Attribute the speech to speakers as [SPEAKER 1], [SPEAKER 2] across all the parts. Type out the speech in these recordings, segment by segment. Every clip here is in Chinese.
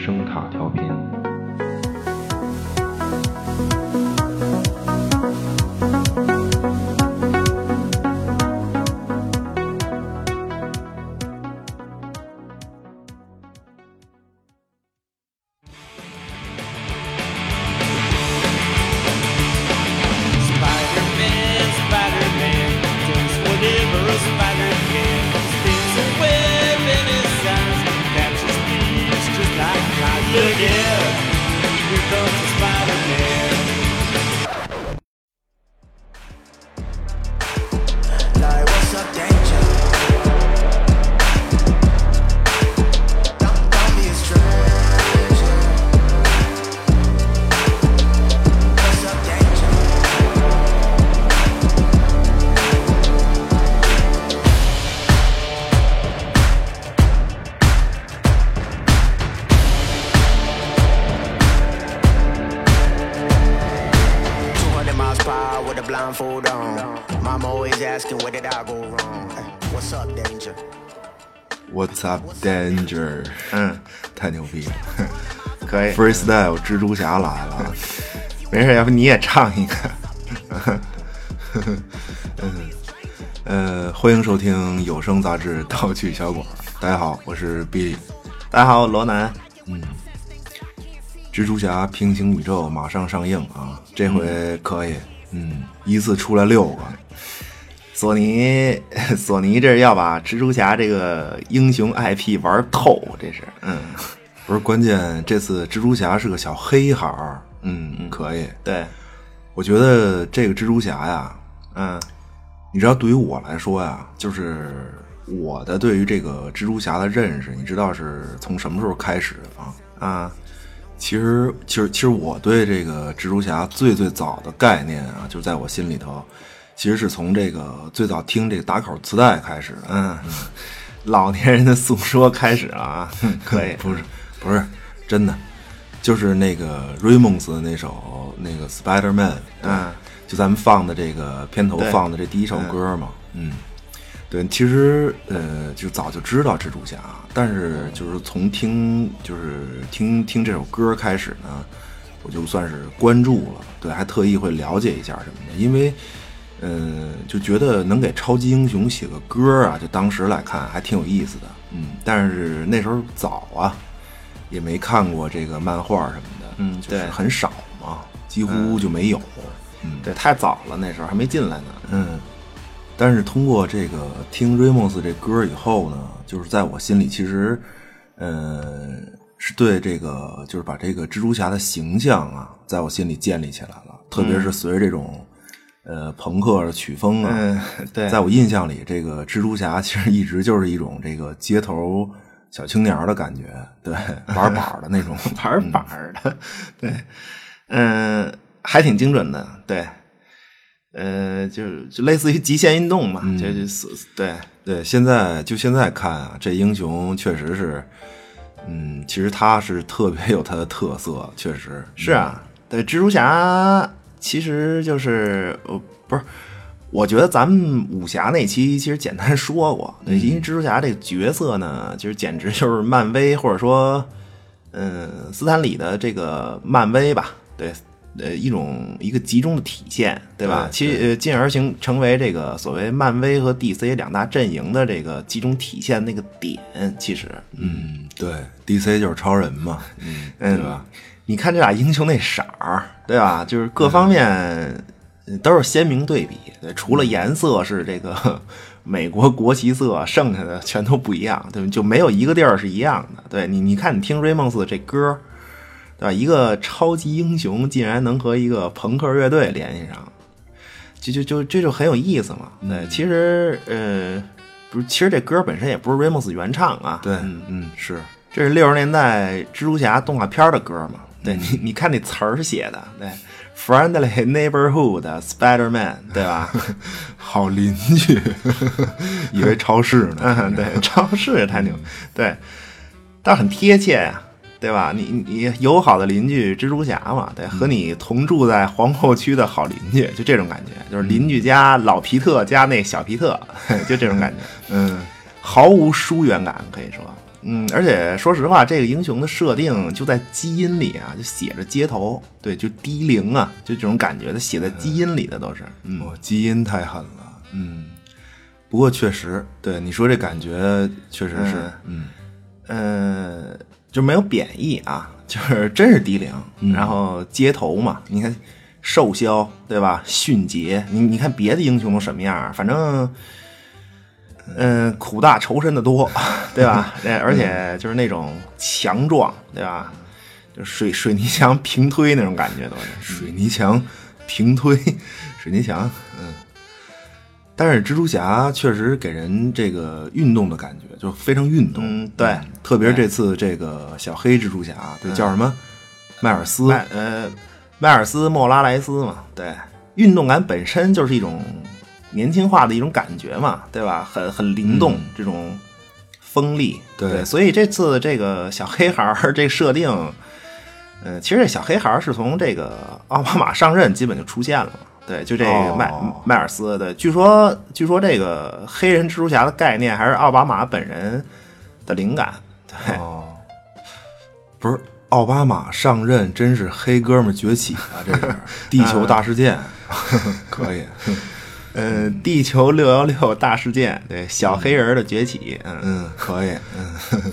[SPEAKER 1] 声卡调频。
[SPEAKER 2] ！Freestyle 蜘蛛侠来了，
[SPEAKER 3] 没事，要不你也唱一个？
[SPEAKER 2] 呃，欢迎收听有声杂志《盗趣小馆》。大家好，我是 Billy。
[SPEAKER 3] 大家好，罗南。
[SPEAKER 2] 嗯蜘蛛侠平行宇宙马上上映啊，这回可以，嗯，一次出来六个，
[SPEAKER 3] 索尼，索尼这是要把蜘蛛侠这个英雄 IP 玩透，这是，嗯，
[SPEAKER 2] 不是关键，这次蜘蛛侠是个小黑孩儿，嗯，可以。
[SPEAKER 3] 对，
[SPEAKER 2] 我觉得这个蜘蛛侠呀，
[SPEAKER 3] 嗯
[SPEAKER 2] 你知道，对于我来说呀，就是我的对于这个蜘蛛侠的认识，你知道是从什么时候开始的吗？
[SPEAKER 3] 啊，
[SPEAKER 2] 其实，其实，其实我对这个蜘蛛侠最最早的概念啊，就在我心里头，其实是从这个最早听这个打口磁带开始的。
[SPEAKER 3] 嗯，老年人的诉说开始了啊，可以，
[SPEAKER 2] 不是，不是真的，就是那个 Raymond's 的那首那个 Spider Man，
[SPEAKER 3] 嗯，
[SPEAKER 2] 就咱们放的这个片头放的这第一首歌嘛，嗯，对，其实呃，就早就知道蜘蛛侠，但是就是从听就是听听这首歌开始呢，我就算是关注了，对，还特意会了解一下什么的，因为。呃，就觉得能给超级英雄写个歌啊，就当时来看还挺有意思的，嗯，但是那时候早啊，也没看过这个漫画什么的，
[SPEAKER 3] 嗯
[SPEAKER 2] 就是
[SPEAKER 3] 对
[SPEAKER 2] 很少嘛，几乎就没有，嗯
[SPEAKER 3] 对，太早了，那时候还没进来呢。
[SPEAKER 2] 嗯。但是通过这个听 Ramos 这歌以后呢，就是在我心里其实，呃，是对这个就是把这个蜘蛛侠的形象啊，在我心里建立起来了，特别是随着这种。呃，朋克的曲风啊，
[SPEAKER 3] 嗯，对，
[SPEAKER 2] 在我印象里，这个蜘蛛侠其实一直就是一种这个街头小青年的感觉，对，玩板儿的那种
[SPEAKER 3] 玩板儿的，对，嗯，还挺精准的，对，呃，就是就类似于极限运动嘛，就就是对，
[SPEAKER 2] 对，现在就现在看啊，这英雄确实是，嗯，其实他是特别有他的特色，确实。
[SPEAKER 3] 是啊，对，蜘蛛侠其实就是呃，不是，我觉得咱们武侠那期其实简单说过，对，因为蜘蛛侠这个角色呢，其实简直就是漫威或者说，嗯，斯坦李的这个漫威吧，对。呃，一种一个集中的体现，对吧？
[SPEAKER 2] 对
[SPEAKER 3] 其呃，进而形成为这个所谓漫威和 DC 两大阵营的这个集中体现那个点，其实，
[SPEAKER 2] 嗯，对，DC 就是超人嘛，嗯，
[SPEAKER 3] 嗯，
[SPEAKER 2] 对吧？
[SPEAKER 3] 你看这俩英雄那色儿，对吧？就是各方面呃都是鲜明对比，对，除了颜色是这个 美国国旗色，剩下的全都不一样，对？就没有一个地儿是一样的。对你，你看你听 Ramos 这歌，对吧？一个超级英雄竟然能和一个朋克乐队联系上，就就就这就很有意思嘛。对，其实呃，不是，其实这歌本身也不是 Ramos 原唱啊，
[SPEAKER 2] 对，
[SPEAKER 3] 嗯
[SPEAKER 2] 嗯，是，
[SPEAKER 3] 这是六十年代蜘蛛侠动画片的歌嘛？对你，你看那词儿写的，对，Friendly Neighborhood Spider-Man，对吧？
[SPEAKER 2] 好邻居，以为超市呢，
[SPEAKER 3] 嗯，对，超市也太牛，对，但很贴切呀、对吧？你你友好的邻居蜘蛛侠嘛，对，和你同住在皇后区的好邻居，就这种感觉，就是邻居家老皮特加那小皮特，就这种感觉，
[SPEAKER 2] 嗯，
[SPEAKER 3] 毫无疏远感，可以说，嗯，而且说实话，这个英雄的设定就在基因里啊，就写着街头，对，就低龄啊，就这种感觉，它写在基因里的都是，嗯，
[SPEAKER 2] 哦，基因太狠了，嗯。不过确实，对你说这感觉确实是，嗯，
[SPEAKER 3] 呃，就没有贬义啊，就是真是低龄，然后街头嘛，你看瘦削对吧？迅捷，你你看别的英雄都什么样？反正，嗯，苦大仇深的多，对吧？而且就是那种强壮，对吧？就水水泥墙平推那种感觉都是
[SPEAKER 2] 水泥墙平推，水泥墙，嗯。但是蜘蛛侠确实给人这个运动的感觉，就非常运动。
[SPEAKER 3] 嗯，对，
[SPEAKER 2] 特别是这次这个小黑蜘蛛侠，对，叫什么？迈尔斯，
[SPEAKER 3] 呃，迈尔斯莫拉莱斯嘛。对，运动感本身就是一种年轻化的一种感觉嘛，对吧？很很灵动，这种锋利。对，所以这次这个小黑孩儿 这设定，呃，其实这小黑孩儿是从这个奥巴马上任基本就出现了。对，就这个迈迈尔斯对，据说据说这个黑人蜘蛛侠的概念还是奥巴马本人的灵感。对，
[SPEAKER 2] 不是奥巴马上任，真是黑哥们崛起啊！这是地球大事件，可以。
[SPEAKER 3] 嗯，地球六幺六大事件，对，小黑人的崛起，
[SPEAKER 2] 嗯嗯，可以，
[SPEAKER 3] 嗯。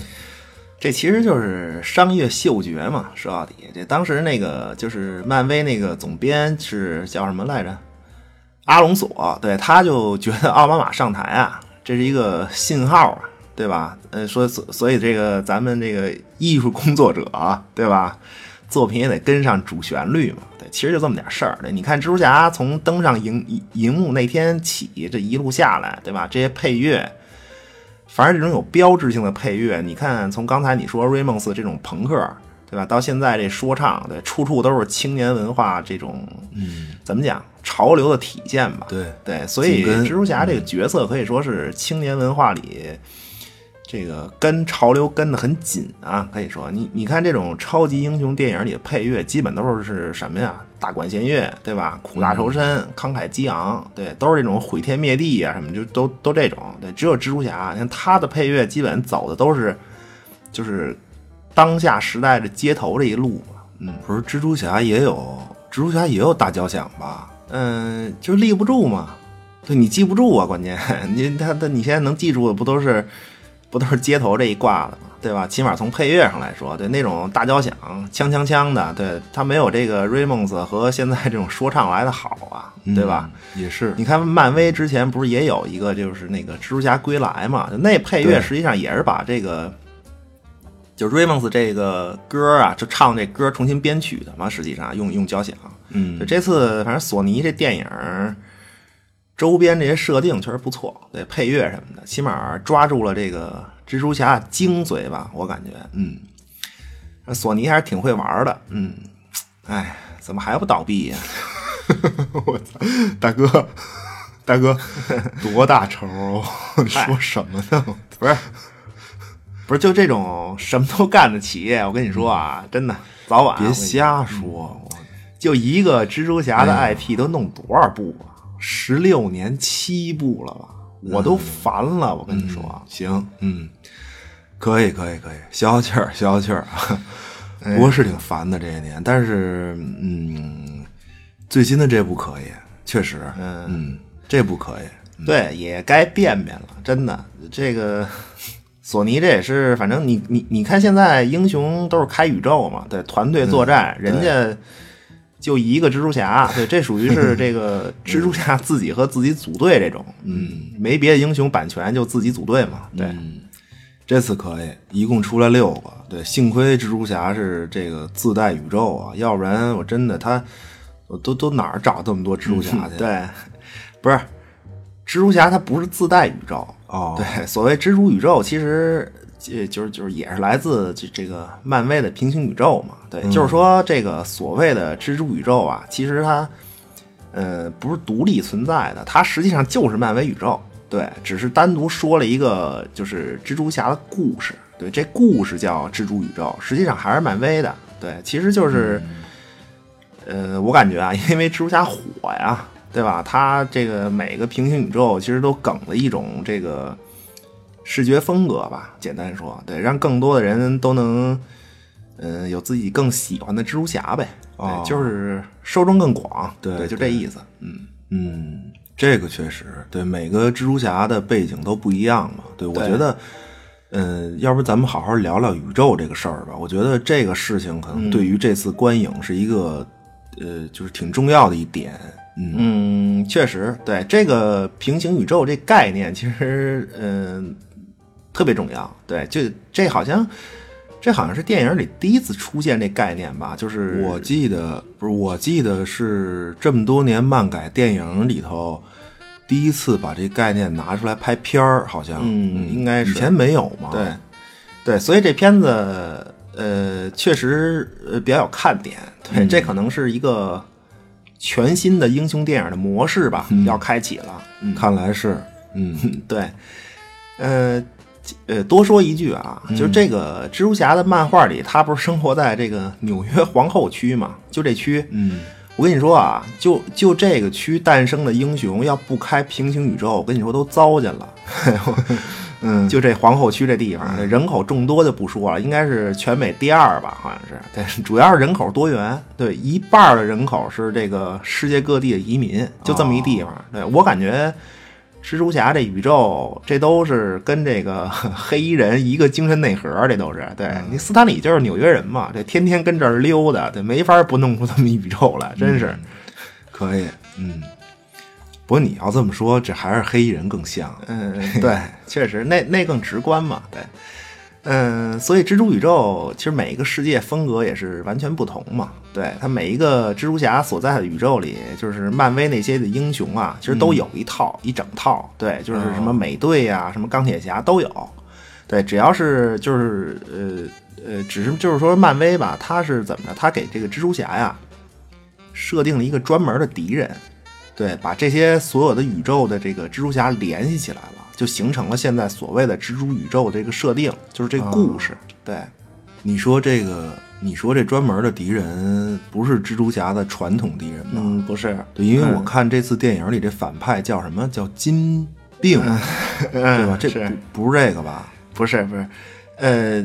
[SPEAKER 3] 这其实就是商业嗅觉嘛，说到底，这当时那个就是漫威那个总编是叫什么来着？阿隆索，对，他就觉得奥巴马上台啊，这是一个信号啊，对吧？呃，说所所以这个咱们这个艺术工作者，对吧？作品也得跟上主旋律嘛，对，其实就这么点事儿。对，你看蜘蛛侠从登上荧荧幕那天起，这一路下来，对吧？这些配乐。反正这种有标志性的配乐，你看，从刚才你说瑞蒙斯这种朋克，对吧？到现在这说唱，对，处处都是青年文化这种，
[SPEAKER 2] 嗯，
[SPEAKER 3] 怎么讲，潮流的体现吧？
[SPEAKER 2] 对
[SPEAKER 3] 对，所以蜘蛛侠这个角色可以说是青年文化里。这个跟潮流跟得很紧啊，可以说你你看这种超级英雄电影里的配乐，基本都是什么呀？大管弦乐，对吧？苦大仇深，慷慨激昂，对，都是这种毁天灭地啊什么，就都都这种。对，只有蜘蛛侠，你看他的配乐基本走的都是，就是当下时代的街头这一路
[SPEAKER 2] 嗯，不是蜘蛛侠也有，蜘蛛侠也有大交响吧？
[SPEAKER 3] 嗯，就立不住嘛。对你记不住啊，关键 你他他你现在能记住的不都是？不都是街头这一挂的吗？对吧？起码从配乐上来说，对那种大交响，锵锵锵的，对它没有这个 Ramones 和现在这种说唱来的好啊，对吧？
[SPEAKER 2] 也是。
[SPEAKER 3] 你看漫威之前不是也有一个就是那个蜘蛛侠归来嘛？那配乐实际上也是把这个就 Ramones 这个歌啊，就唱这歌重新编曲的嘛。实际上用用交响。
[SPEAKER 2] 嗯，
[SPEAKER 3] 这次反正索尼这电影。周边这些设定确实不错，对配乐什么的，起码抓住了这个蜘蛛侠精髓吧，我感觉，嗯，索尼还是挺会玩的，嗯，哎，怎么还不倒闭呀？
[SPEAKER 2] 我操，大哥，大哥，多大仇？说什么呢？
[SPEAKER 3] 不是，不是，就这种什么都干的企业，我跟你说啊，真的，早晚
[SPEAKER 2] 别瞎说，
[SPEAKER 3] 就一个蜘蛛侠的 IP 都弄多少部啊？十六年七部了吧，我都烦了。我跟你说，
[SPEAKER 2] 行，嗯，可以，可以，可以，消消气儿，消消气儿。啊。不过是挺烦的这些年，但是，嗯，最新的这部可以，确实，嗯，这部可以，
[SPEAKER 3] 对，也该变变了，真的。这个索尼这也是，反正你你你看，现在英雄都是开宇宙嘛，对，团队作战，人家。就一个蜘蛛侠，对，这属于是 这个蜘蛛侠自己和自己组队这种，嗯，没别的英雄版权就自己组队嘛，对，
[SPEAKER 2] 这次可以，一共出来六个，对，幸亏蜘蛛侠是这个自带宇宙啊，要不然我真的他，我都都哪儿找这么多蜘蛛侠去？
[SPEAKER 3] 对，不是，蜘蛛侠他不是自带宇宙
[SPEAKER 2] 哦，
[SPEAKER 3] 对，所谓蜘蛛宇宙其实。这就是就是也是来自这这个漫威的平行宇宙嘛，对，就是说这个所谓的蜘蛛宇宙啊，其实它呃不是独立存在的，它实际上就是漫威宇宙，对，只是单独说了一个就是蜘蛛侠的故事，对，这故事叫蜘蛛宇宙，实际上还是漫威的，对，其实就是呃我感觉啊，因为蜘蛛侠火呀，对吧？它这个每个平行宇宙其实都梗了一种这个。视觉风格吧，简单说，对，让更多的人都能，嗯、有自己更喜欢的蜘蛛侠呗，
[SPEAKER 2] 哦
[SPEAKER 3] 对，就是受众更广，
[SPEAKER 2] 对
[SPEAKER 3] 就这意思，嗯
[SPEAKER 2] 嗯，这个确实对每个蜘蛛侠的背景都不一样嘛。对我觉得，嗯、要不咱们好好聊聊宇宙这个事儿吧。我觉得这个事情可能对于这次观影是一个，呃，就是挺重要的一点。嗯
[SPEAKER 3] 嗯，确实，对这个平行宇宙这概念，其实嗯、特别重要，对，就这好像。这好像是电影里第一次出现这概念吧？就是
[SPEAKER 2] 我记得不是，我记得是这么多年漫改电影里头第一次把这概念拿出来拍片儿，好像
[SPEAKER 3] 嗯应该是
[SPEAKER 2] 以前没有嘛。
[SPEAKER 3] 对，对，所以这片子呃确实呃比较有看点，对，这可能是一个全新的英雄电影的模式吧，要开启了。嗯，
[SPEAKER 2] 看来是，嗯
[SPEAKER 3] 对，呃。呃，多说一句啊，就是这个蜘蛛侠的漫画里，他不是生活在这个纽约皇后区嘛？就这区，
[SPEAKER 2] 嗯，
[SPEAKER 3] 我跟你说啊，就就这个区诞生的英雄，要不开平行宇宙，我跟你说都糟践了。
[SPEAKER 2] 嗯，
[SPEAKER 3] 就这皇后区这地方，这人口众多就不说了，应该是全美第二吧，好像是。对，主要是人口多元，对，一半的人口是这个世界各地的移民，就这么一地方。对我感觉，蜘蛛侠这宇宙，这都是跟这个 黑衣人一个精神内核，这都是。对你斯坦李就是纽约人嘛，这天天跟这儿溜达，这，没法不弄出这么一宇宙来，真是。
[SPEAKER 2] 可以，嗯。不过你要这么说，这还是黑衣人更像。
[SPEAKER 3] 嗯，对，确实，那那更直观嘛，对，嗯，所以蜘蛛宇宙其实每一个世界风格也是完全不同嘛，对，它每一个蜘蛛侠所在的宇宙里，就是漫威那些的英雄啊，其实都有一套、一整套，对，就是什么美队呀、什么钢铁侠都有，对，只要是就是呃呃，只是就是说漫威吧，它是怎么着？它给这个蜘蛛侠呀设定了一个专门的敌人，对，把这些所有的宇宙的这个蜘蛛侠联系起来了，就形成了现在所谓的蜘蛛宇宙这个设定，就是这个故事。对，
[SPEAKER 2] 你说这个，你说这专门的敌人不是蜘蛛侠的传统敌人吗？
[SPEAKER 3] 嗯，不是，
[SPEAKER 2] 对，因为我看这次电影里这反派叫什么叫金病，对吧？这不是这个吧？
[SPEAKER 3] 不是，不是，呃，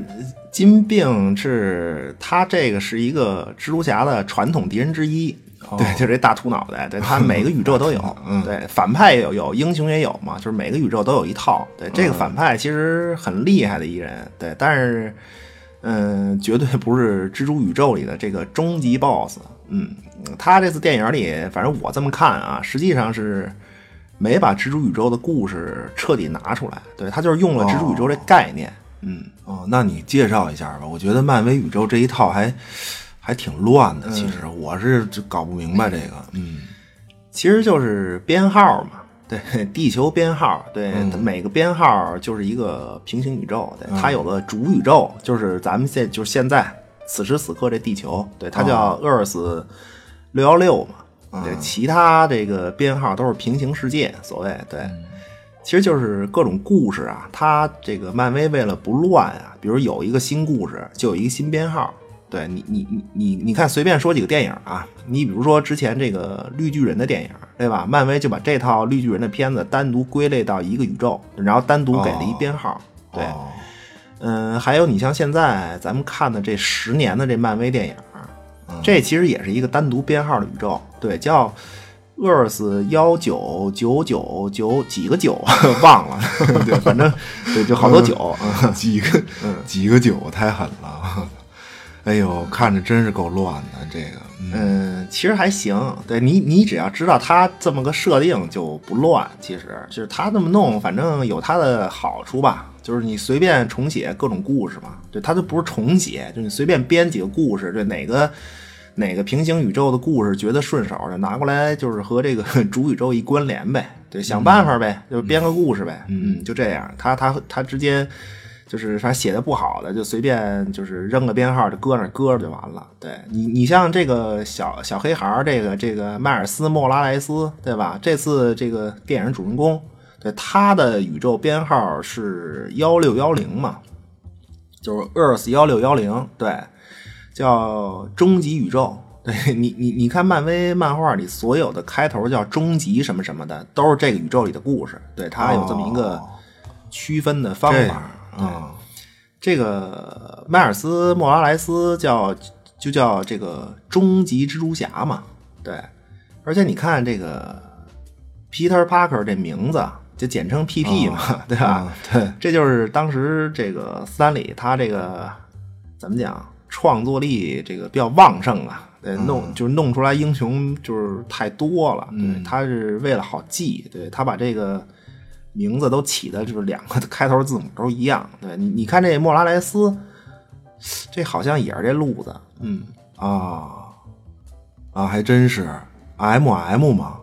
[SPEAKER 3] 金病是他这个是一个蜘蛛侠的传统敌人之一。对，就这大秃脑袋，对他每个宇宙都有，嗯对反派也有，有英雄也有嘛，就是每个宇宙都有一套。对，这个反派其实很厉害的一人，对，但是，嗯，绝对不是蜘蛛宇宙里的这个终极 BOSS。嗯，他这次电影里，反正我这么看啊，实际上是没把蜘蛛宇宙的故事彻底拿出来，对他就是用了蜘蛛宇宙这概念。嗯，
[SPEAKER 2] 哦，那你介绍一下吧。我觉得漫威宇宙这一套还还挺乱的，其实我是就搞不明白这个。嗯，
[SPEAKER 3] 其实就是编号嘛，对，地球编号，对，它每个编号就是一个平行宇宙，对，它有个主宇宙，就是咱们现就是现在此时此刻这地球，对，它叫 Earth 六幺六嘛，对，其他这个编号都是平行世界，所谓对。其实就是各种故事啊，它这个漫威为了不乱啊，比如有一个新故事，就有一个新编号。对你，你你你你看，随便说几个电影啊，你比如说之前这个绿巨人的电影，对吧？漫威就把这套绿巨人的片子单独归类到一个宇宙，然后单独给了一编号。对，
[SPEAKER 2] 哦
[SPEAKER 3] 嗯，还有你像现在咱们看的这十年的这漫威电影，这其实也是一个单独编号的宇宙，对，叫 Earth 幺九九九九几个九 忘了，对，反正对，就好多九，嗯
[SPEAKER 2] 几个几个九太狠了，哎呦，看着真是够乱的这个。嗯
[SPEAKER 3] 嗯，其实还行。对你，你只要知道它这么个设定就不乱。其实就是他这么弄，反正有它的好处吧。就是你随便重写各种故事嘛，对，它都不是重写，就你随便编几个故事，对哪个哪个平行宇宙的故事觉得顺手，就拿过来，就是和这个 主宇宙一关联呗。对，想办法呗，就编个故事呗。嗯，就这样。他他他之间。就是反正写的不好的，就随便就是扔个编号就搁那搁着就完了。对你，你像这个小小黑孩儿，这个这个迈尔斯莫拉莱斯，对吧？这次这个电影主人公，对他的宇宙编号是幺六幺零嘛，就是 Earth 幺六幺零，对，叫终极宇宙。对你，你你看漫威漫画里所有的开头叫终极什么什么的，都是这个宇宙里的故事。对，他有这么一个。
[SPEAKER 2] 哦
[SPEAKER 3] 区分的方
[SPEAKER 2] 这
[SPEAKER 3] 法
[SPEAKER 2] 样。啊，
[SPEAKER 3] 这个迈尔斯·莫拉莱斯叫就叫这个终极蜘蛛侠嘛，对。而且你看这个 Peter Parker 这名字就简称 PP 嘛，对吧？
[SPEAKER 2] 啊对，
[SPEAKER 3] 这就是当时这个斯坦李他这个怎么讲，创作力这个比较旺盛啊。对，弄就是弄出来英雄就是太多了，对，他是为了好记，对他把这个名字都起的就是两个开头字母都一样，对你你看这莫拉莱斯，这好像也是这路子，嗯，
[SPEAKER 2] 啊啊，还真是 M M 嘛，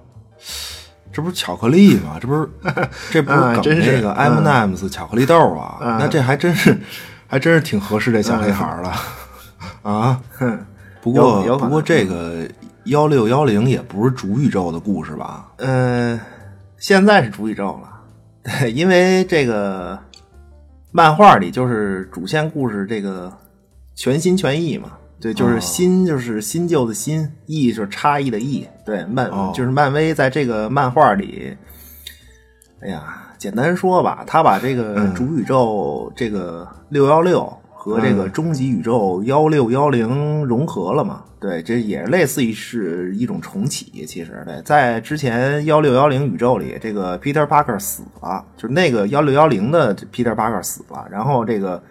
[SPEAKER 2] 这不是巧克力吗？这不是 这不是梗
[SPEAKER 3] 啊真是
[SPEAKER 2] 那个 M M's 巧克力豆啊？那这还真是还真是挺合适这小黑孩儿了啊。不过不过这个幺六幺零也不是主宇宙的故事吧？
[SPEAKER 3] 嗯，现在是主宇宙了，对，因为这个漫画里就是主线故事这个全心全意嘛，对，就是新就是新旧的新，意就是差异的意，对，漫、
[SPEAKER 2] 哦
[SPEAKER 3] 就是漫威在这个漫画里，哎呀，简单说吧，他把这个主宇宙这个六幺六。和这个终极宇宙幺六幺零融合了嘛？对，这也类似于是一种重启。其实，对，在之前幺六幺零宇宙里，这个 Peter Parker 死了，就是那个幺六幺零的 Peter Parker 死了，然后这个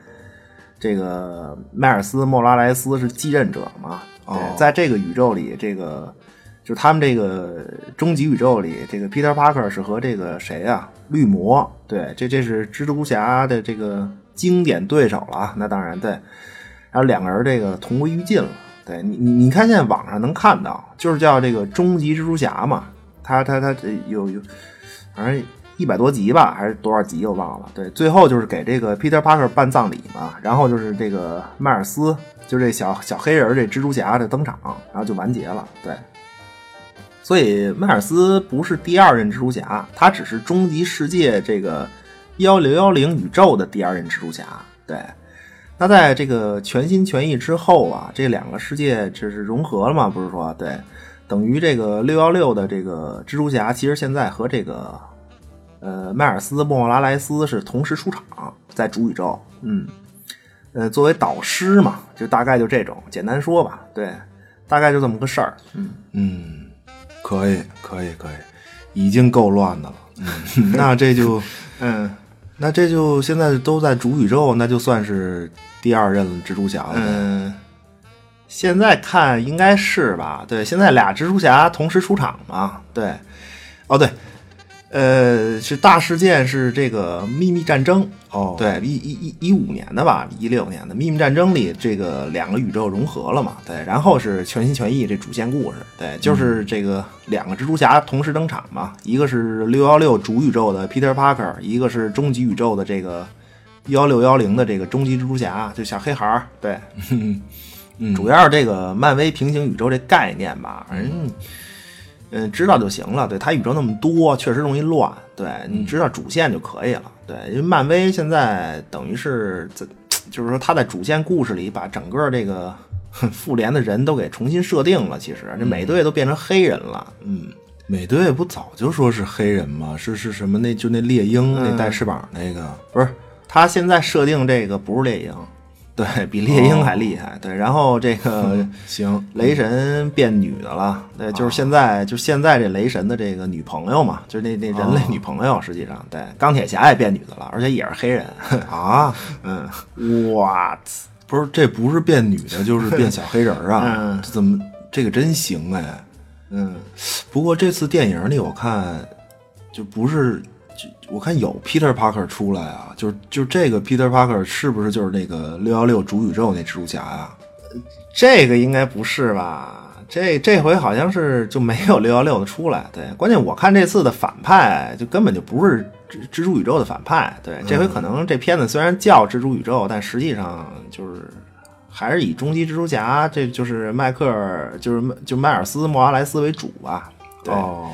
[SPEAKER 3] 这个迈尔斯·莫拉莱斯是继任者嘛？对，在这个宇宙里，这个就是他们这个终极宇宙里，这个 Peter Parker 是和这个谁啊，绿魔，对，这这是蜘蛛侠的这个经典对手了啊。那当然对，然后两个人这个同归于尽了。对你你你看现在网上能看到，就是叫这个终极蜘蛛侠嘛，他他他这有有，反正一百多集吧，还是多少集我忘了。对，最后就是给这个 Peter Parker 办葬礼嘛，然后就是这个迈尔斯，就这小小黑人这蜘蛛侠的登场，然后就完结了。对，所以迈尔斯不是第二任蜘蛛侠，他只是终极世界这个幺零幺零宇宙的第二任蜘蛛侠。对，那在这个全心全意之后啊，这两个世界这是融合了嘛？不是说对，等于这个六幺六的这个蜘蛛侠，其实现在和这个呃迈尔斯·莫拉莱斯是同时出场，在主宇宙。嗯，呃，作为导师嘛，就大概就这种，简单说吧，对，大概就这么个事儿。嗯，
[SPEAKER 2] 嗯，可以可以可以，已经够乱的了。嗯，那这就
[SPEAKER 3] 嗯
[SPEAKER 2] 那这就现在都在主宇宙，那就算是第二任蜘蛛侠了。
[SPEAKER 3] 嗯，现在看应该是吧？对，现在俩蜘蛛侠同时出场嘛？对，哦对，呃，是大事件是这个秘密战争。
[SPEAKER 2] 哦，
[SPEAKER 3] 对，一一一一五年的吧，一六年的秘密战争里，这个两个宇宙融合了嘛？对，然后是全心全意这主线故事，对，就是这个两个蜘蛛侠同时登场嘛，一个是六幺六主宇宙的 Peter Parker，一个是终极宇宙的这个幺六幺零的这个终极蜘蛛侠，就小黑孩儿，对，
[SPEAKER 2] 嗯
[SPEAKER 3] 主要是这个漫威平行宇宙这概念吧，反正。嗯，知道就行了。对，它宇宙那么多，确实容易乱。对，你知道主线就可以了。对，因为漫威现在等于是在，就是说他在主线故事里把整个这个哼 复联的人都给重新设定了。其实这美队都变成黑人了。嗯，
[SPEAKER 2] 美队不早就说是黑人吗？是是什么那就那猎鹰、那带翅膀那个，
[SPEAKER 3] 不是，他现在设定这个不是猎鹰，对比猎鹰还厉害。对，然后这个
[SPEAKER 2] 行，
[SPEAKER 3] 雷神变女的了，对，就是现在，就现在这雷神的这个女朋友嘛，就是那那人类女朋友，实际上对，钢铁侠也变女的了，而且也是黑人
[SPEAKER 2] 啊，
[SPEAKER 3] 嗯，what？
[SPEAKER 2] 不是这不是变女的，就是变小黑人儿啊？
[SPEAKER 3] 嗯
[SPEAKER 2] 这怎么这个真行哎？
[SPEAKER 3] 嗯，
[SPEAKER 2] 不过这次电影里我看就不是，就我看有 Peter Parker 出来啊，就是就是这个 Peter Parker 是不是就是那个六幺六主宇宙那蜘蛛侠呀、
[SPEAKER 3] 这个应该不是吧？这这回好像是就没有六幺六的出来，对，关键我看这次的反派就根本就不是蜘蜘蛛宇宙的反派，对，这回可能这片子虽然叫蜘蛛宇宙，但实际上就是还是以终极蜘蛛侠，这就是迈克尔，就是就迈尔斯·莫拉莱斯为主吧，对，
[SPEAKER 2] 哦，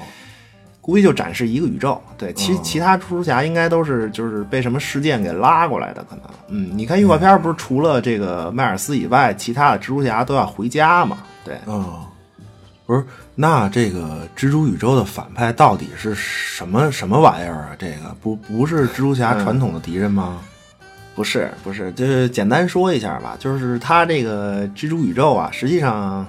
[SPEAKER 3] 估计就展示一个宇宙，对，其其他蜘蛛侠应该都是就是被什么事件给拉过来的，可能，嗯，你看预告片不是除了这个迈尔斯以外，其他的蜘蛛侠都要回家嘛，对，
[SPEAKER 2] 嗯，不是，那这个蜘蛛宇宙的反派到底是什么什么玩意儿啊？这个不不是蜘蛛侠传统的敌人吗？
[SPEAKER 3] 不是不是，就是简单说一下吧，就是他这个蜘蛛宇宙啊，实际上，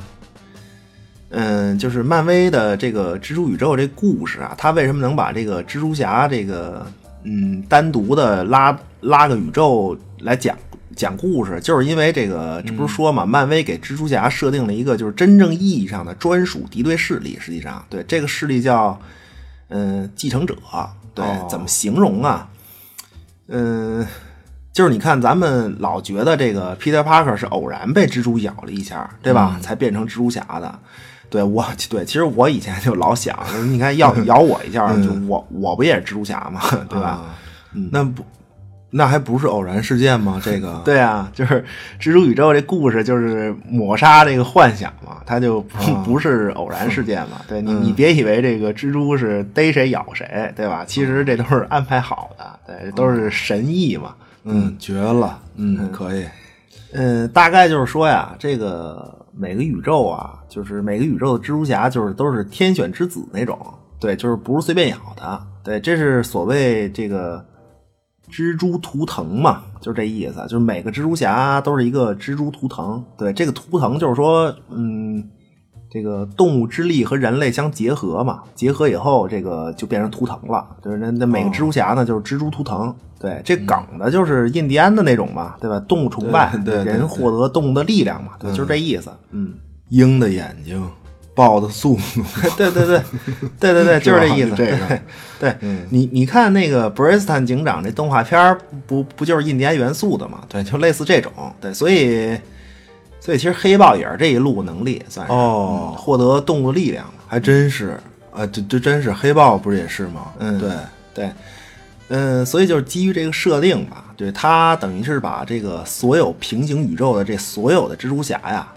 [SPEAKER 3] 嗯，就是漫威的这个蜘蛛宇宙这故事啊，它为什么能把这个蜘蛛侠这个嗯单独的拉拉个宇宙来讲讲故事，就是因为这个这不是说嘛，漫威给蜘蛛侠设定了一个就是真正意义上的专属敌对势力，实际上对这个势力叫嗯继承者，对，怎么形容啊？嗯。就是你看，咱们老觉得这个 Peter Parker 是偶然被蜘蛛咬了一下，对吧？才变成蜘蛛侠的。对我，对，其实我以前就老想，你看要 咬我一下，就我我不也是蜘蛛侠吗？对吧？
[SPEAKER 2] 那不，那还不是偶然事件吗？这个
[SPEAKER 3] 对啊，就是蜘蛛宇宙这故事就是抹杀这个幻想嘛，它就不不是偶然事件嘛。对你，你别以为这个蜘蛛是逮谁咬谁，对吧？其实这都是安排好的，对，都是神意嘛。
[SPEAKER 2] 嗯，绝了，嗯，可以，
[SPEAKER 3] 嗯，大概就是说呀，这个每个宇宙啊，就是每个宇宙的蜘蛛侠，就是都是天选之子那种，对，就是不是随便咬的，对，这是所谓这个蜘蛛图腾嘛，就是这意思，就是每个蜘蛛侠都是一个蜘蛛图腾，对，这个图腾就是说，嗯。这个动物之力和人类相结合嘛，结合以后，这个就变成图腾了。就是那那每个蜘蛛侠呢，就是蜘蛛图腾。对，这梗的就是印第安的那种嘛，对吧？动物崇拜，人获得动物的力量嘛，对，就是这意思。嗯，
[SPEAKER 2] 鹰的眼睛，豹的速度，
[SPEAKER 3] 对对对，对对对，就是这意思。
[SPEAKER 2] 这个，
[SPEAKER 3] 对，你你看那个布瑞斯坦警长这动画片不不就是印第安元素的嘛？对，就类似这种。对，所以。所以其实黑豹也是这一路能力，算是
[SPEAKER 2] 哦，
[SPEAKER 3] 获得动物力量，
[SPEAKER 2] 还真是啊，这这真是黑豹不是也是吗？
[SPEAKER 3] 嗯，
[SPEAKER 2] 对
[SPEAKER 3] 对，嗯，所以就是基于这个设定吧，对他等于是把这个所有平行宇宙的这所有的蜘蛛侠呀，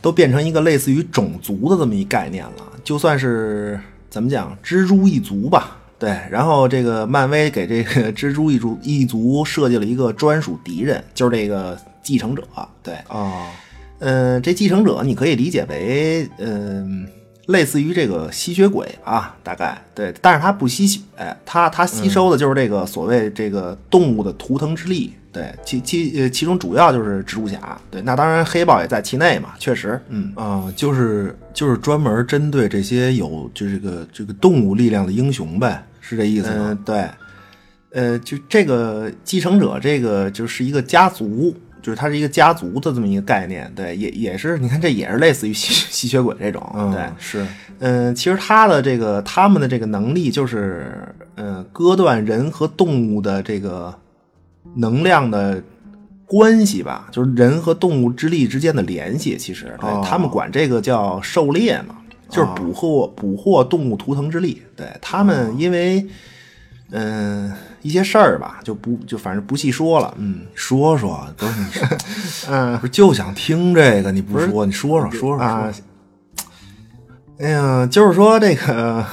[SPEAKER 3] 都变成一个类似于种族的这么一概念了，就算是怎么讲蜘蛛一族吧，对，然后这个漫威给这个蜘蛛一族一族设计了一个专属敌人，就是这个继承者，对。
[SPEAKER 2] 啊。
[SPEAKER 3] 嗯，这继承者你可以理解为，嗯，类似于这个吸血鬼啊，大概对，但是它不吸血，它它吸收的就是这个所谓这个动物的图腾之力，对，其其呃其中主要就是蜘蛛侠，对，那当然黑豹也在其内嘛，确实，嗯
[SPEAKER 2] 啊，就是就是专门针对这些有就这个这个动物力量的英雄呗，是这意思
[SPEAKER 3] 吗？对，呃，就这个继承者，这个就是一个家族。就是它是一个家族的这么一个概念，对，也也是，你看这也是类似于吸 吸血鬼这种，对，
[SPEAKER 2] 是，
[SPEAKER 3] 嗯，其实他的这个他们的这个能力就是，嗯，割断人和动物的这个能量的关系吧，就是人和动物之力之间的联系，其实，对他们管这个叫狩猎嘛，就是捕获捕获动物图腾之力，对他们因为。嗯，一些事儿吧，就不就反正不细说了。
[SPEAKER 2] 嗯，说说不是
[SPEAKER 3] 你，嗯，
[SPEAKER 2] 不是就想听这个，你不说，你说说说说
[SPEAKER 3] 啊。哎呀，就是说这个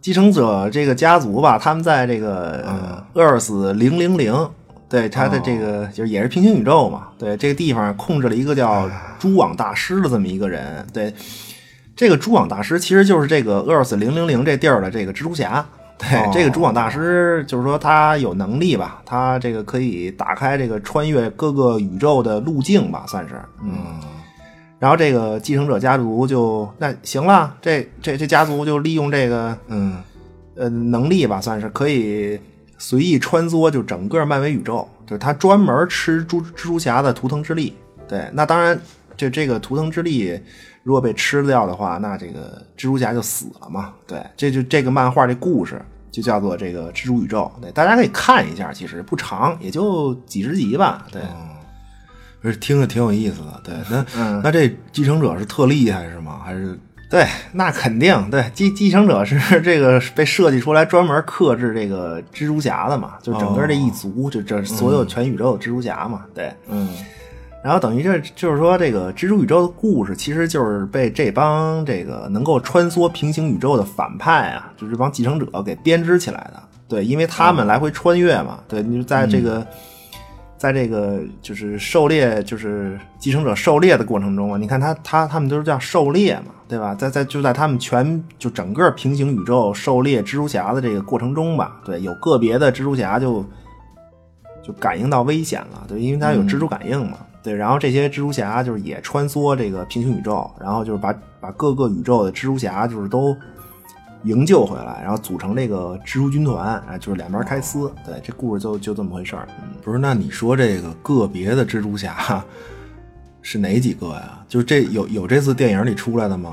[SPEAKER 3] 继承者这个家族吧，他们在这个 Earth 零零零，对他的这个就是也是平行宇宙嘛，对这个地方控制了一个叫蛛网大师的这么一个人。对，这个蛛网大师其实就是这个 Earth 零零零这地儿的这个蜘蛛侠。对，这个蛛网大师就是说他有能力吧，他这个可以打开这个穿越各个宇宙的路径吧，算是。嗯。然后这个继承者家族就那行了，这这这家族就利用这个嗯呃能力吧，算是可以随意穿梭就整个漫威宇宙，就是他专门吃蛛蜘蛛侠的图腾之力。对，那当然就这个图腾之力。如果被吃掉的话，那这个蜘蛛侠就死了嘛？对，这就这个漫画这故事就叫做这个蜘蛛宇宙。对，大家可以看一下，其实不长，也就几十集吧。对，
[SPEAKER 2] 而且听着挺有意思的。对，那那这继承者是特厉害是吗？还是
[SPEAKER 3] 对，那肯定对。继继承者是这个被设计出来专门克制这个蜘蛛侠的嘛？就整个这一族，就这所有全宇宙的蜘蛛侠嘛？对，
[SPEAKER 2] 嗯。
[SPEAKER 3] 然后等于这就是说，这个蜘蛛宇宙的故事，其实就是被这帮这个能够穿梭平行宇宙的反派啊，就这帮继承者给编织起来的。对，因为他们来回穿越嘛。对，你就在这个，在这个就是狩猎，就是继承者狩猎的过程中啊，你看他他他们都是叫狩猎嘛。对吧？在在就在他们全就整个平行宇宙狩猎蜘蛛侠的这个过程中吧，对，有个别的蜘蛛侠就就感应到危险了，对，因为他有蜘蛛感应嘛，对，然后这些蜘蛛侠就是也穿梭这个平行宇宙，然后就是把把各个宇宙的蜘蛛侠就是都营救回来，然后组成这个蜘蛛军团，啊，就是两边开撕，对，这故事就就这么回事儿，嗯。
[SPEAKER 2] 不是，那你说这个个别的蜘蛛侠 是哪几个呀？就是这有有这次电影里出来的吗？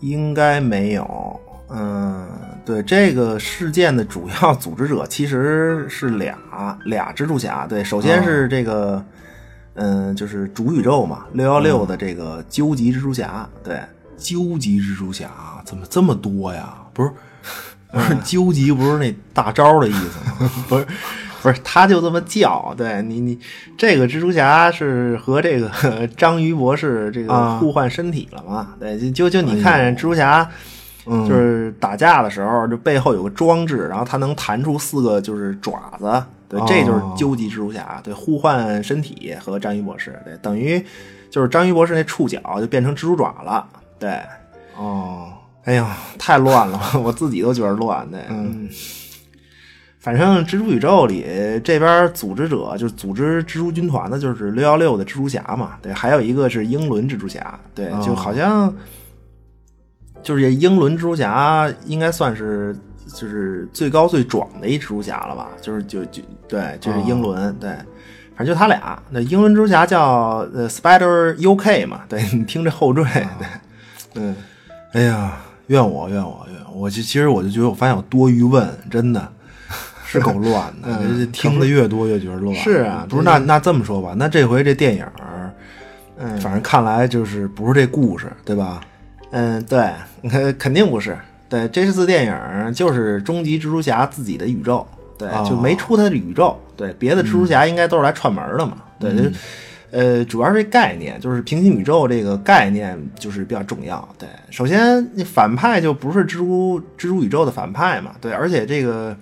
[SPEAKER 3] 应该没有。嗯，对，这个事件的主要组织者其实是俩俩蜘蛛侠。对，首先是这个，嗯，就是主宇宙嘛，六幺六的这个究极蜘蛛侠。对，
[SPEAKER 2] 究极蜘蛛侠怎么这么多呀？不是，不是究极不是那大招的意思吗？
[SPEAKER 3] 不是。不是，他就这么叫。对你，你这个蜘蛛侠是和这个 章鱼博士这个互换身体了嘛？对，就就你看蜘蛛侠，就是打架的时候，就背后有个装置，然后它能弹出四个就是爪子。对，这就是究极蜘蛛侠。对，互换身体和章鱼博士，对，等于就是章鱼博士那触角就变成蜘蛛爪了。对，
[SPEAKER 2] 哦，
[SPEAKER 3] 哎呀，太乱了，我自己都觉得乱。对，嗯。反正蜘蛛宇宙里这边组织者就是组织蜘蛛军团的，就是六幺六的蜘蛛侠嘛，对，还有一个是英伦蜘蛛侠，对，就好像就是英伦蜘蛛侠应该算是就是最高最壮的一蜘蛛侠了吧，就是就就对，就是英伦，对，反正就他俩。那英伦蜘蛛侠叫呃 Spider UK 嘛，对你听这后缀，对，嗯，
[SPEAKER 2] 哎呀，怨我怨我怨我，就其实我就觉得我发现我多余问，真的。是够乱的，听的越多越觉得乱。
[SPEAKER 3] 是啊，
[SPEAKER 2] 不是那那这么说吧，那这回这电影，嗯，反正看来就是不是这故事，对吧？
[SPEAKER 3] 嗯，对，肯定不是。对，这次电影就是终极蜘蛛侠自己的宇宙，对，就没出他的宇宙。对，别的蜘蛛侠应该都是来串门的嘛。对，呃，主要是这概念，就是平行宇宙这个概念就是比较重要。对，首先反派就不是蜘蛛蜘蛛宇宙的反派嘛。对，而且这个。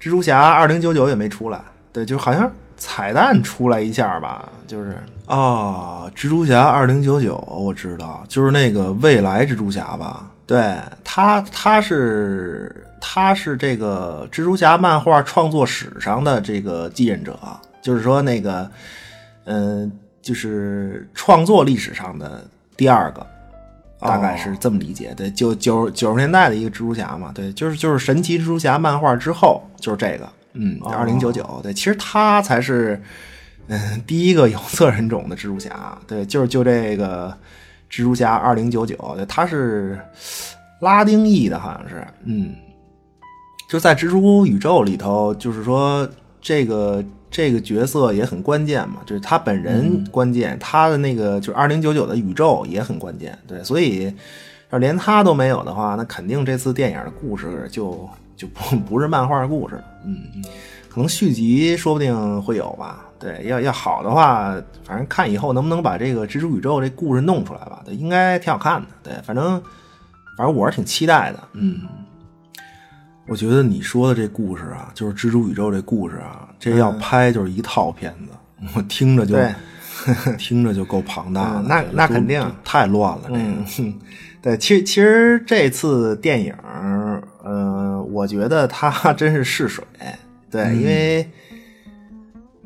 [SPEAKER 3] 蜘蛛侠二零九九也没出来，对，就好像彩蛋出来一下吧，就是
[SPEAKER 2] 啊，蜘蛛侠二零九九我知道，就是那个未来蜘蛛侠吧？
[SPEAKER 3] 对他，他是他是这个蜘蛛侠漫画创作史上的这个继任者，就是说那个，嗯，就是创作历史上的第二个。大概是这么理解，对，九九九十年代的一个蜘蛛侠嘛，对，就是就是神奇蜘蛛侠漫画之后就是这个，嗯，二零九九，对，其实他才是嗯第一个有色人种的蜘蛛侠，对，就是就这个蜘蛛侠二零九九，对，他是拉丁裔的，好像是，嗯，就在蜘蛛宇宙里头，就是说这个。这个角色也很关键嘛，就是他本人关键，他的那个就是二零九九的宇宙也很关键，对，所以要连他都没有的话，那肯定这次电影的故事就就不不是漫画故事了，嗯，可能续集说不定会有吧，对，要要好的话，反正看以后能不能把这个蜘蛛宇宙这故事弄出来吧，对，应该挺好看的，对，反正反正我是挺期待的，嗯。
[SPEAKER 2] 我觉得你说的这故事啊，就是蜘蛛宇宙这故事啊，这要拍就是一套片子，我听着就 听着就够庞大的。
[SPEAKER 3] 那那肯定
[SPEAKER 2] 太乱了，这个。
[SPEAKER 3] 对，其实其实这次电影，嗯，我觉得它 真是试水。对，因为，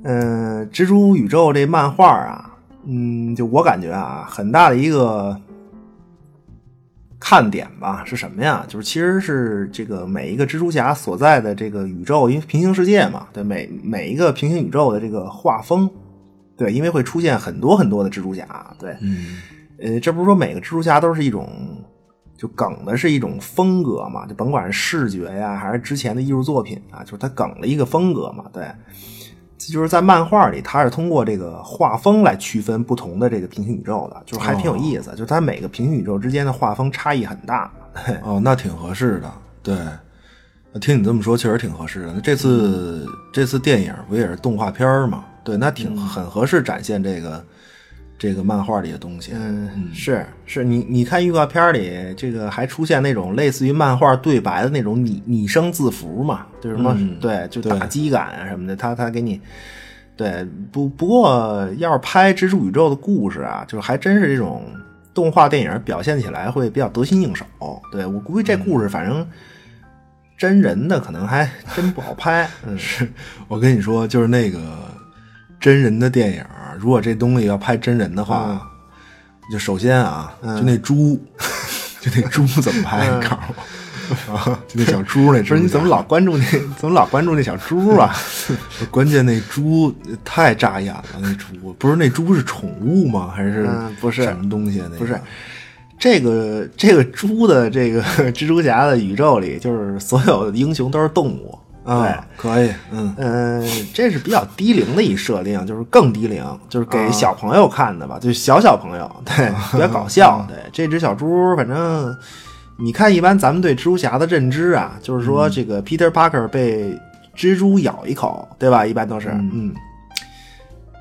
[SPEAKER 3] 嗯，蜘蛛宇宙这漫画啊，嗯，就我感觉啊，很大的一个。看点吧是什么呀？就是其实是这个每一个蜘蛛侠所在的这个宇宙，因为平行世界嘛，对每每一个平行宇宙的这个画风，对，因为会出现很多很多的蜘蛛侠，对，
[SPEAKER 2] 嗯，
[SPEAKER 3] 呃，这不是说每个蜘蛛侠都是一种就梗的是一种风格嘛？就甭管是视觉呀，还是之前的艺术作品啊，就是它梗了一个风格嘛，对。就是在漫画里，它是通过这个画风来区分不同的这个平行宇宙的，就是还挺有意思。就是它每个平行宇宙之间的画风差异很大。
[SPEAKER 2] 哦，那挺合适的。对，听你这么说，确实挺合适的。那这次这次电影不也是动画片吗？对，那挺很合适展现这个。这个漫画里的东西，
[SPEAKER 3] 嗯，是是，你你看预告片里，这个还出现那种类似于漫画对白的那种拟拟声字符嘛，就是什么，对，就打击感啊什么的，他他给你，对，不不过要是拍蜘蛛宇宙的故事啊，就是还真是这种动画电影表现起来会比较得心应手。对我估计这故事反正真人的可能还真不好拍。嗯，
[SPEAKER 2] 是我跟你说，就是那个真人的电影，如果这东西要拍真人的话，
[SPEAKER 3] 嗯
[SPEAKER 2] 就首先啊，就那猪，就那猪怎么拍？你告诉我啊，就那小猪那
[SPEAKER 3] 不是你怎么
[SPEAKER 2] 老？
[SPEAKER 3] 关注那怎么老关注那小猪啊？
[SPEAKER 2] 关键那猪太扎眼了，那猪不是那猪是宠物吗？还是
[SPEAKER 3] 嗯不是
[SPEAKER 2] 什么东西啊？那个
[SPEAKER 3] 不是这个这个猪的这个蜘蛛侠的宇宙里，就是所有的英雄都是动物。对
[SPEAKER 2] 啊，，可以，嗯
[SPEAKER 3] 嗯，这是比较低龄的一设定，就是更低龄，就是给
[SPEAKER 2] 啊
[SPEAKER 3] 小朋友看的吧，就是小小朋友，对，比较搞笑。对，这只小猪，反正你看，一般咱们对蜘蛛侠的认知啊，就是说这个 Peter Parker 被蜘蛛咬一口，对吧？一般都是，嗯，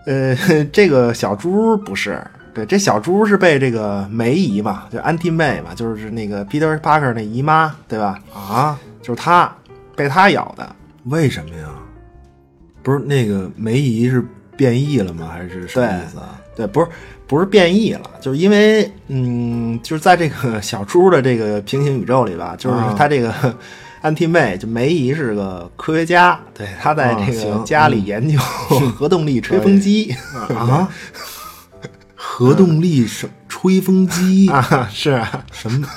[SPEAKER 3] 呃，这个小猪不是。对，这小猪是被这个梅姨嘛，就 Auntie May 嘛，就是那个 Peter Parker 那姨妈，对吧？
[SPEAKER 2] 啊，
[SPEAKER 3] 就是她被他咬的，
[SPEAKER 2] 为什么呀？不是那个梅姨是变异了吗？还是什么意思啊？
[SPEAKER 3] 对，不是不是变异了，就是因为嗯，就是在这个小猪的这个平行宇宙里吧，就是
[SPEAKER 2] 啊
[SPEAKER 3] 他这个 安提妹就梅姨是个科学家，对，他在这个家里研究 核动力吹风机
[SPEAKER 2] 啊，核动力什吹风机
[SPEAKER 3] 啊，是啊，
[SPEAKER 2] 什么？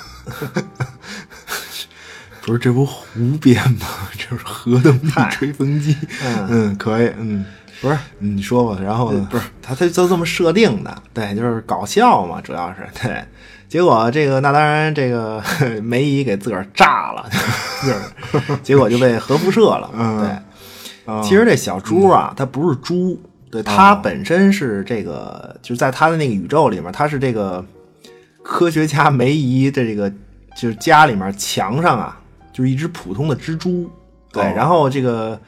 [SPEAKER 2] 不是这不胡编吗？这是核动力吹风机。
[SPEAKER 3] 嗯
[SPEAKER 2] 嗯，可以，嗯，
[SPEAKER 3] 不是
[SPEAKER 2] 嗯你说吧。然后呢？
[SPEAKER 3] 不是他他就这么设定的，对，就是搞笑嘛，主要是对。结果这个那当然这个 梅姨给自个儿炸了，就是 结果就被核辐射了，
[SPEAKER 2] 嗯
[SPEAKER 3] 对。
[SPEAKER 2] 啊
[SPEAKER 3] 其实这小猪啊，它不是猪，对，它本身是这个，就是在它的那个宇宙里面，它是这个科学家梅姨的这个就是家里面墙上啊，就是一只普通的蜘蛛，对，
[SPEAKER 2] 哦
[SPEAKER 3] 然后这个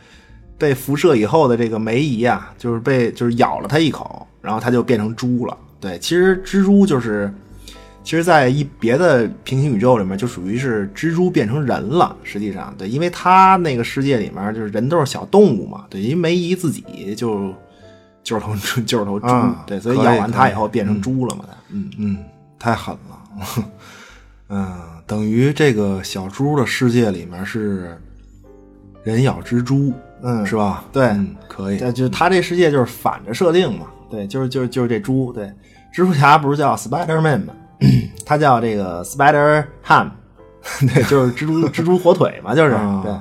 [SPEAKER 3] 被辐射以后的这个梅姨啊，就是被就是咬了它一口，然后它就变成猪了。对，其实蜘蛛就是。其实，在一别的平行宇宙里面，就属于是蜘蛛变成人了。实际上，对，因为它那个世界里面就是人都是小动物嘛，对，因为梅姨自己就就是头就是头猪，
[SPEAKER 2] 啊
[SPEAKER 3] 对，所以咬完它
[SPEAKER 2] 以
[SPEAKER 3] 以后变成猪了嘛，它，嗯，
[SPEAKER 2] 嗯，太狠了。嗯，等于这个小猪的世界里面是人咬蜘蛛，
[SPEAKER 3] 嗯
[SPEAKER 2] 是吧？
[SPEAKER 3] 对
[SPEAKER 2] 嗯，可以。
[SPEAKER 3] 对，就是它这世界就是反着设定嘛，对，就是就是就是这猪，对，蜘蛛侠不是叫 Spider Man 吗？他叫这个 Spider Ham，对，就是蜘蛛 蜘蛛火腿嘛，就是、
[SPEAKER 2] 啊
[SPEAKER 3] 对。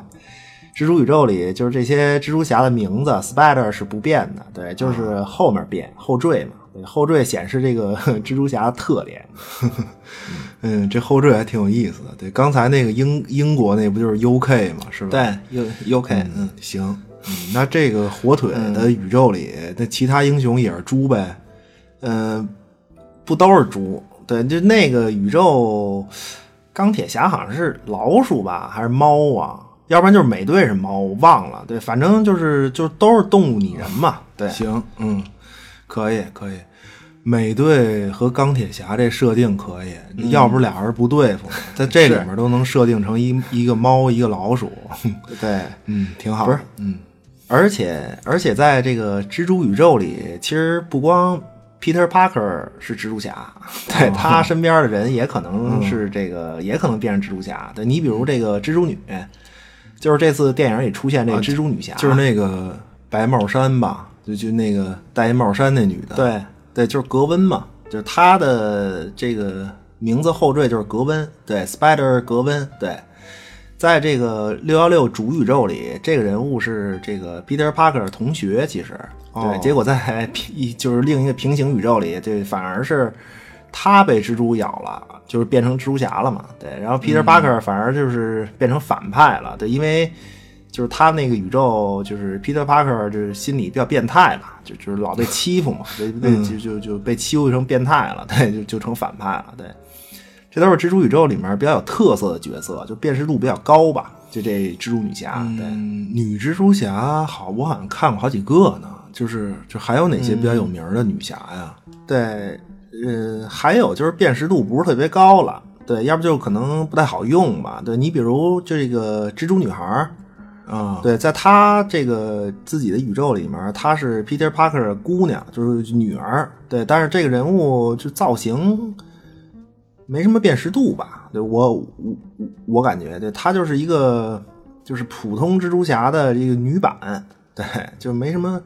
[SPEAKER 3] 蜘蛛宇宙里就是这些蜘蛛侠的名字，Spider 是不变的，对，就是后面变后缀嘛，对，后缀显示这个 蜘蛛侠的特点。
[SPEAKER 2] 嗯，这后缀还挺有意思的。对，刚才那个英英国那不就是 UK 嘛，是吧？
[SPEAKER 3] 对，U UK，
[SPEAKER 2] 嗯，嗯，行。嗯，那这个火腿的宇宙里，那其他英雄也是猪呗？
[SPEAKER 3] 嗯，不都是猪？对，就那个宇宙，钢铁侠好像是老鼠吧，还是猫啊？要不然就是美队是猫，我忘了。对，反正就是就都是动物拟人嘛。对，
[SPEAKER 2] 行，嗯，可以，可以。美队和钢铁侠这设定可以，要不俩人不对付，在这里面都能设定成一一个猫一个老鼠，
[SPEAKER 3] 对，
[SPEAKER 2] 嗯，挺好。
[SPEAKER 3] 不是，
[SPEAKER 2] 嗯，
[SPEAKER 3] 而且而且在这个蜘蛛宇宙里，其实不光 Peter Parker 是蜘蛛侠，对、他身边的人也可能是这个，也可能变成蜘蛛侠。对你比如这个蜘蛛女，就是这次电影里出现这个蜘蛛女侠，
[SPEAKER 2] 就是那个白帽衫吧，就就那个戴一帽衫那女的，
[SPEAKER 3] 对对，就是格温嘛，就是她的这个名字后缀就是格温，对，Spider 格温，对。在这个六幺六主宇宙里，这个人物是这个 Peter Parker 同学，其实对，
[SPEAKER 2] 哦
[SPEAKER 3] 结果在平就是另一个平行宇宙里，对反而是他被蜘蛛咬了，就是变成蜘蛛侠了嘛，对，然后 Peter Parker 反而就是变成反派了，对，因为就是他那个宇宙，就是 Peter Parker 就是心理比较变态嘛，就就是老被欺负嘛，被被就就就被欺负成变态了，对，就就成反派了，对。这都是蜘蛛宇宙里面比较有特色的角色，就辨识度比较高吧。就这蜘蛛女侠，对，
[SPEAKER 2] 嗯，女蜘蛛侠好，我好像看过好几个呢。就是就还有哪些比较有名的女侠呀？
[SPEAKER 3] 对，呃，还有就是辨识度不是特别高了，对，要不就可能不太好用吧。对你比如这个蜘蛛女孩
[SPEAKER 2] 啊，
[SPEAKER 3] 对，在她这个自己的宇宙里面，她是 Peter Parker 的姑娘，就是女儿，对，但是这个人物就造型没什么辨识度吧？对我我我感觉，对她就是一个就是普通蜘蛛侠的这个女版，对，就没什么。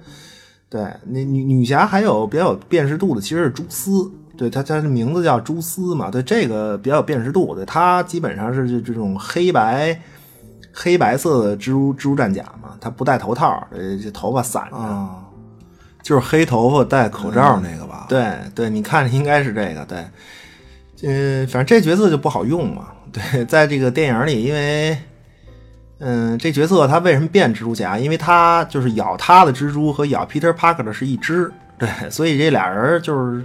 [SPEAKER 3] 对，那女女侠还有比较有辨识度的其实是蛛丝，对她她的名字叫蛛丝嘛，对这个比较有辨识度，对她基本上是这这种黑白黑白色的蜘蛛蜘蛛战甲嘛，他不戴头套，呃，这头发散着。
[SPEAKER 2] 啊，就是黑头发戴口罩那个吧？
[SPEAKER 3] 对对，你看着应该是这个，对，嗯，反正这角色就不好用嘛。对，在这个电影里，因为，嗯，这角色他为什么变蜘蛛侠？因为他就是咬他的蜘蛛和咬 Peter Parker 的是一只，对，所以这俩人就是，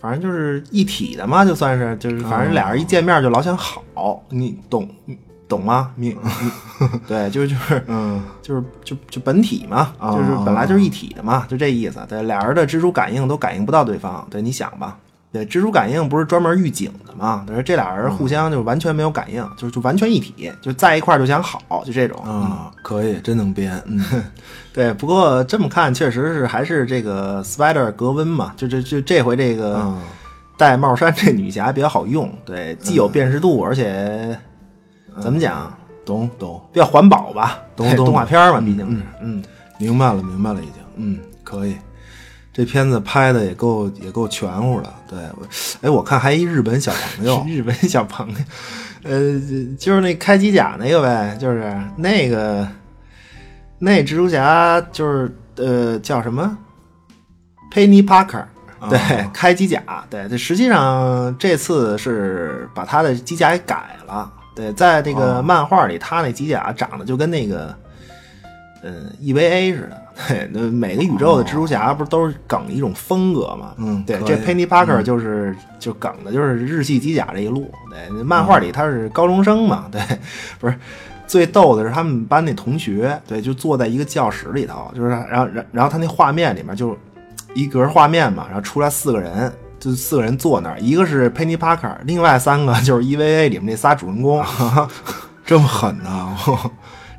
[SPEAKER 3] 反正就是一体的嘛，就算是，就是反正俩人一见面就老想好，你懂你懂吗？明，对，就是就是，
[SPEAKER 2] 嗯，
[SPEAKER 3] 就是就就本体嘛，
[SPEAKER 2] 啊
[SPEAKER 3] 就是本来就是一体的嘛，就这意思。对，俩人的蜘蛛感应都感应不到对方。对，你想吧，对，蜘蛛感应不是专门预警的嘛？但是这俩人互相就完全没有感应，就是就完全一体，就在一块儿就想好，就这种。
[SPEAKER 2] 啊，可以，真能编，嗯，
[SPEAKER 3] 对，不过这么看，确实是还是这个 Spider 格温嘛，就这就这回这个
[SPEAKER 2] 嗯
[SPEAKER 3] 戴帽衫这女侠比较好用，对，既有辨识度，而且怎么讲，
[SPEAKER 2] 懂懂，
[SPEAKER 3] 比较环保吧，对
[SPEAKER 2] 懂懂。
[SPEAKER 3] 动画片嘛，毕竟是，嗯。
[SPEAKER 2] 明白了，明白了，已经，嗯，可以。这片子拍的也够也够全乎的，对，我哎，我看还一日本小朋友，
[SPEAKER 3] 日本小朋友，呃，就是那开机甲那个呗，就是那个那蜘蛛侠，就是呃叫什么，Penny Parker，对，开机甲，对，这实际上这次是把他的机甲给改了，对，在这个漫画里，他那机甲长得就跟那个。嗯，EVA 似的，对，那每个宇宙的蜘蛛侠不是都是梗一种风格嘛？
[SPEAKER 2] 嗯对
[SPEAKER 3] 这 Penny Parker 就是、就梗的就是日系机甲这一路。对，漫画里他是高中生嘛？对，不是最逗的是他们班那同学，对，就坐在一个教室里头，就是然后然然后他那画面里面就一格画面嘛，然后出来四个人。就四个人坐那儿，一个是 Penny Parker，另外三个就是 EVA 里面那仨主人公。
[SPEAKER 2] 这么狠呢、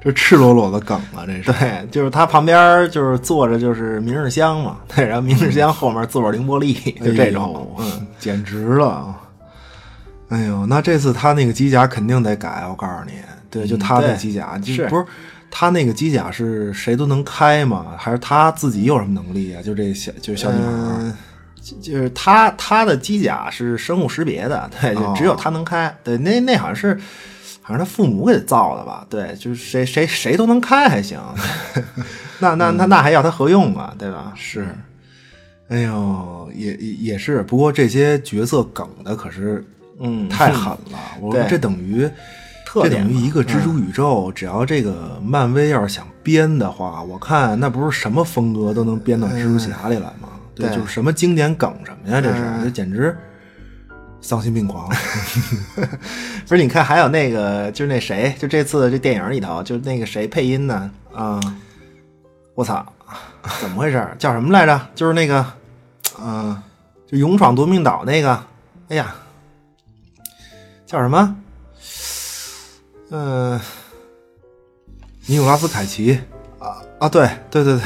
[SPEAKER 2] 这赤裸裸的梗啊，这是。
[SPEAKER 3] 对，就是他旁边就是坐着就是明日香嘛，对，然后明日香后面坐着凌波丽，就这种，
[SPEAKER 2] 哎呦，简直了！哎呦，那这次他那个机甲肯定得改，我告诉你，对，就他的机甲，就是不是他那个机甲是谁都能开吗？还是他自己有什么能力啊？就这小就小女孩
[SPEAKER 3] 就就是他他的机甲是生物识别的，对，就
[SPEAKER 2] 哦
[SPEAKER 3] 只有他能开，对，那那好像是好像他父母给造的吧，对，就是谁谁谁都能开还行，那那那那还要他何用啊，对吧？
[SPEAKER 2] 是。哎呦，也也也是，不过这些角色梗的可是，
[SPEAKER 3] 嗯
[SPEAKER 2] 太狠了。我说
[SPEAKER 3] 对
[SPEAKER 2] 这等于
[SPEAKER 3] 特
[SPEAKER 2] 这等于一个蜘蛛宇宙，只要这个漫威要是想编的话，我看那不是什么风格都能编到蜘蛛侠里来吗？对，
[SPEAKER 3] 对
[SPEAKER 2] 就是什么经典梗什么呀，这是，
[SPEAKER 3] 嗯
[SPEAKER 2] 这简直丧心病狂。
[SPEAKER 3] 不是，你看还有那个，就是那谁，就这次这电影里头，就那个谁配音呢？
[SPEAKER 2] 啊，
[SPEAKER 3] 我操，怎么回事？叫什么来着？就是那个，
[SPEAKER 2] 嗯，
[SPEAKER 3] 就勇闯夺命岛那个，哎呀，叫什么？嗯、
[SPEAKER 2] 尼古拉斯凯奇
[SPEAKER 3] 啊啊，对对对对，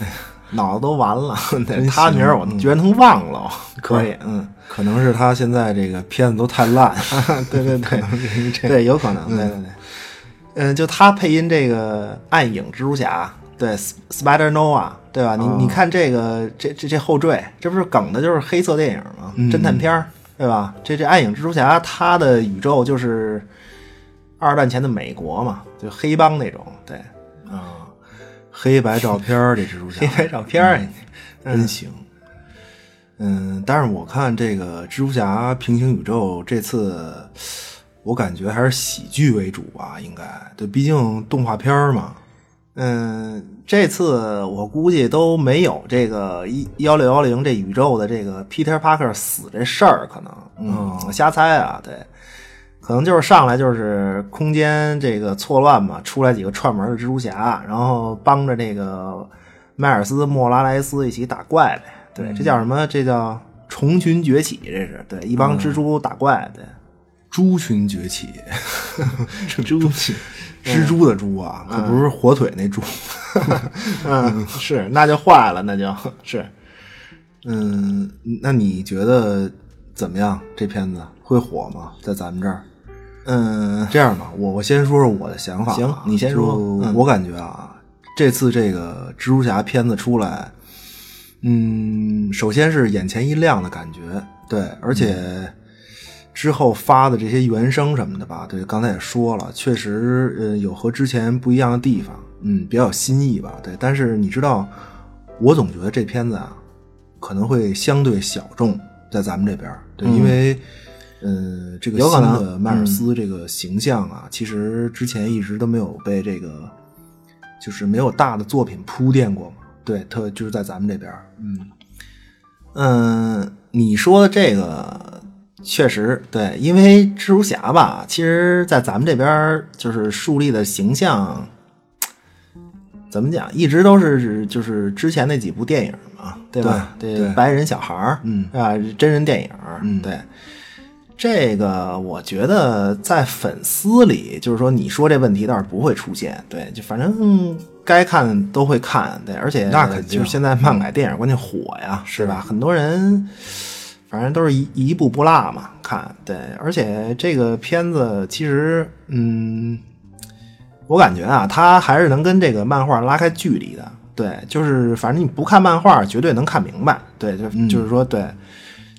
[SPEAKER 3] 哎呀，脑子都完了。他名儿我居然能忘了，可以，嗯，
[SPEAKER 2] 可能是他现在这个片子都太烂，
[SPEAKER 3] 对对对，对，有可能，对对对，嗯，就他配音这个暗影蜘蛛侠，对，Spider Nova，对吧？你你看这个这这这后缀，这不是梗的就是黑色电影吗？侦探片儿，对吧？这这暗影蜘蛛侠，他的宇宙就是二战前的美国嘛，就黑帮那种，对，
[SPEAKER 2] 啊，黑白照片儿这蜘蛛侠。
[SPEAKER 3] 黑白照片儿，
[SPEAKER 2] 真行。嗯，但是我看这个蜘蛛侠平行宇宙这次，我感觉还是喜剧为主吧，应该。对，毕竟动画片儿嘛。
[SPEAKER 3] 嗯，这次我估计都没有这个一幺六幺零这宇宙的这个 Peter Parker 死这事儿，可能，嗯，我瞎猜啊，对，可能就是上来就是空间这个错乱嘛，出来几个串门的蜘蛛侠，然后帮着这个迈尔斯莫拉莱斯一起打怪呗，对，这叫什么？这叫虫群崛起，这是对，一帮蜘蛛打怪，对，
[SPEAKER 2] 猪群崛起，猪群，蜘蛛的猪啊，可不是火腿那猪。
[SPEAKER 3] 嗯，是，那就坏了，那就是。
[SPEAKER 2] 嗯，那你觉得怎么样？这片子会火吗？在咱们这儿？
[SPEAKER 3] 嗯，
[SPEAKER 2] 这样吧，我我先说说我的想法啊。
[SPEAKER 3] 行你先说嗯
[SPEAKER 2] 我感觉啊，这次这个蜘蛛侠片子出来，嗯，首先是眼前一亮的感觉，对，而且之后发的这些原声什么的吧，对，刚才也说了，确实呃有和之前不一样的地方，嗯，比较有新意吧，对。但是你知道，我总觉得这片子啊，可能会相对小众，在咱们这边儿，对，因为。呃，这个新的迈尔斯这个形象啊，其实之前一直都没有被这个，就是没有大的作品铺垫过嘛。对，特就是在咱们这边儿，嗯，
[SPEAKER 3] 嗯，你说的这个确实对，因为蜘蛛侠吧，其实在咱们这边儿就是树立的形象，怎么讲，一直都是就是之前那几部电影嘛，对吧？
[SPEAKER 2] 对对
[SPEAKER 3] 白人小孩儿，
[SPEAKER 2] 嗯
[SPEAKER 3] 啊，真人电影，
[SPEAKER 2] 嗯
[SPEAKER 3] 对。这个我觉得在粉丝里，就是说你说这问题倒是不会出现，对，就反正该看都会看，对，而且
[SPEAKER 2] 那肯定
[SPEAKER 3] 就是现在漫改电影关键火呀，是吧？很多人反正都是一一步不落嘛，看对，而且这个片子其实，嗯，我感觉啊，它还是能跟这个漫画拉开距离的，对，就是反正你不看漫画，绝对能看明白，对，就、就是说，对，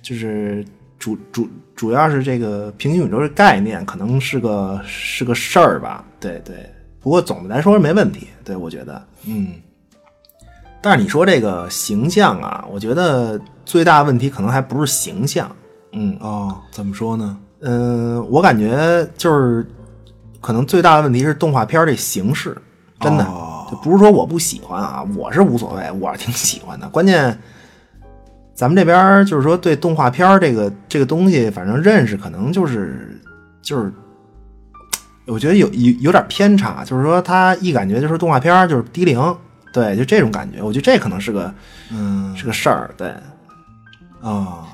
[SPEAKER 3] 就是主主主要是这个平行宇宙这概念，可能是个是个事儿吧，对对，不过总的来说是没问题，对我觉得，
[SPEAKER 2] 嗯，
[SPEAKER 3] 但是你说这个形象啊，我觉得最大问题可能还不是形象，嗯。
[SPEAKER 2] 哦，怎么说呢？
[SPEAKER 3] 嗯、我感觉就是可能最大的问题是动画片这形式，真的、
[SPEAKER 2] 哦。
[SPEAKER 3] 就不是说我不喜欢啊，我是无所谓，我是挺喜欢的。关键咱们这边就是说对动画片这个这个东西，反正认识可能就是就是。我觉得有有有点偏差，就是说他一感觉就是动画片儿就是低龄，对，就这种感觉。我觉得这可能是个
[SPEAKER 2] 嗯
[SPEAKER 3] 是个事儿，对，
[SPEAKER 2] 啊，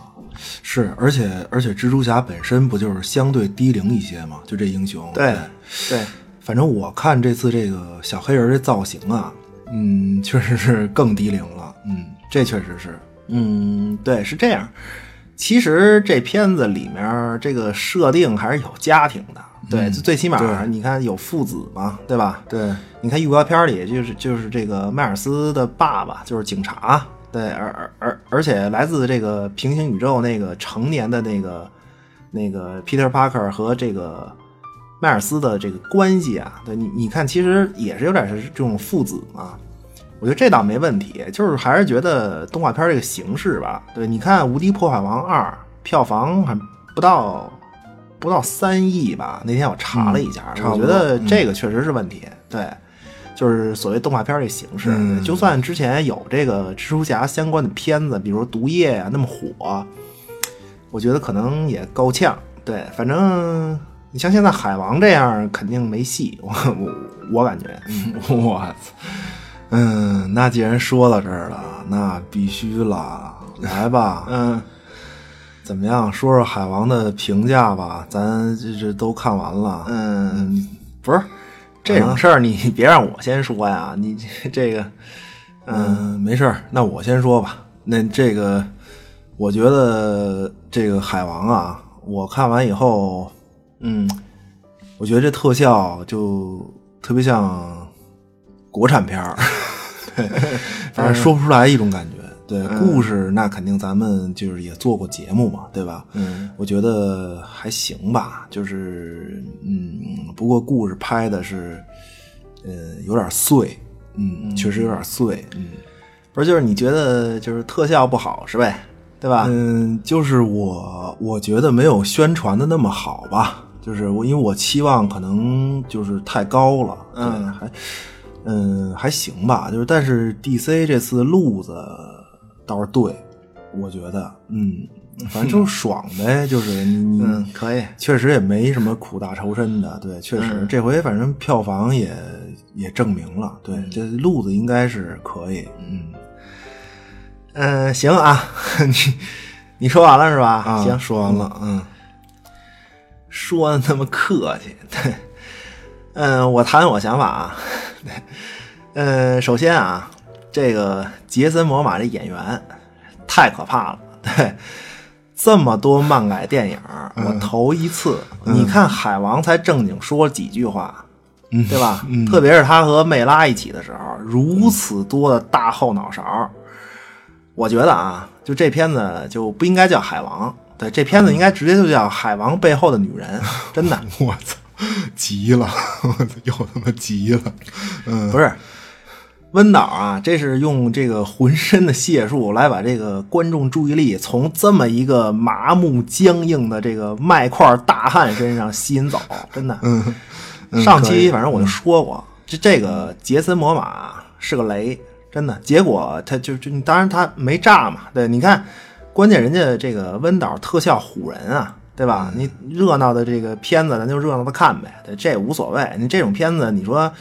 [SPEAKER 2] 是，而且而且蜘蛛侠本身不就是相对低龄一些嘛？就这英雄，
[SPEAKER 3] 对对，
[SPEAKER 2] 反正我看这次这个小黑人这造型啊，嗯，确实是更低龄了，嗯，这确实是，
[SPEAKER 3] 嗯，对，是这样。其实这片子里面这个设定还是有家庭的，对，最起码你看有父子嘛，对吧？
[SPEAKER 2] 对，
[SPEAKER 3] 你看预告片里就是就是这个迈尔斯的爸爸就是警察，对，而而而而且来自这个平行宇宙那个成年的那个那个 Peter Parker 和这个迈尔斯的这个关系啊，对你你看其实也是有点是这种父子嘛。我觉得这倒没问题，就是还是觉得动画片这个形式吧，对，你看《无敌破坏王二》票房还不到不到三亿吧？那天我查了一下，我觉得这个确实是问题。对，就是所谓动画片这形式，
[SPEAKER 2] 嗯
[SPEAKER 3] 就算之前有这个蜘蛛侠相关的片子，比如《毒液》啊那么火，我觉得可能也够呛。对，反正你像现在海王这样，肯定没戏。我我我感觉，
[SPEAKER 2] 我操，嗯，那既然说到这儿了，那必须了，来吧，
[SPEAKER 3] 嗯。
[SPEAKER 2] 怎么样？说说海王的评价吧，咱这这都看完了，
[SPEAKER 3] 嗯，不是这种事儿，你别让我先说呀。你这这个，
[SPEAKER 2] 嗯，没事儿，那我先说吧。那这个，我觉得这个海王啊，我看完以后，
[SPEAKER 3] 嗯
[SPEAKER 2] 我觉得这特效就特别像国产片儿，对，反正说不出来一种感觉。对，故事那肯定咱们就是也做过节目嘛，对吧？
[SPEAKER 3] 嗯，
[SPEAKER 2] 我觉得还行吧，就是嗯，不过故事拍的是呃有点碎，嗯，确实有点碎，嗯。
[SPEAKER 3] 不是，就是你觉得就是特效不好是呗？对吧？
[SPEAKER 2] 嗯，就是我我觉得没有宣传的那么好吧，就是我因为我期望可能就是太高了，对，
[SPEAKER 3] 嗯
[SPEAKER 2] 还嗯还行吧，就是但是 DC 这次路子倒是对，我觉得嗯，反正就是爽呗，就是
[SPEAKER 3] 嗯，可以。
[SPEAKER 2] 确实也没什么苦大仇深的，对，确实、
[SPEAKER 3] 嗯
[SPEAKER 2] 这回反正票房也也证明了，对，这路子应该是可以，嗯。
[SPEAKER 3] 嗯，行啊，你你说完了是吧？
[SPEAKER 2] 啊，
[SPEAKER 3] 行，
[SPEAKER 2] 说完了，嗯
[SPEAKER 3] 说的那么客气，对，嗯，我谈我想法啊，对，嗯，首先啊，这个杰森·摩玛这演员太可怕了，对，这么多漫改电影，我头一次，你看海王才正经说几句话，对吧？特别是他和梅拉一起的时候，如此多的大后脑勺，我觉得啊，就这片子就不应该叫海王，对，这片子应该直接就叫海王背后的女人，真的。
[SPEAKER 2] 我操，急了，我，又他妈急了。嗯，
[SPEAKER 3] 不是，温导啊，这是用这个浑身的解数来把这个观众注意力从这么一个麻木僵硬的这个麦块大汉身上吸引走，真的。
[SPEAKER 2] 嗯嗯
[SPEAKER 3] 上期反正我就说过，这这个杰森摩马是个雷，真的。结果他就就当然他没炸嘛，对，你看，关键人家这个温导特效唬人啊，对吧？你热闹的这个片子咱就热闹的看呗，对，这无所谓。你这种片子，你说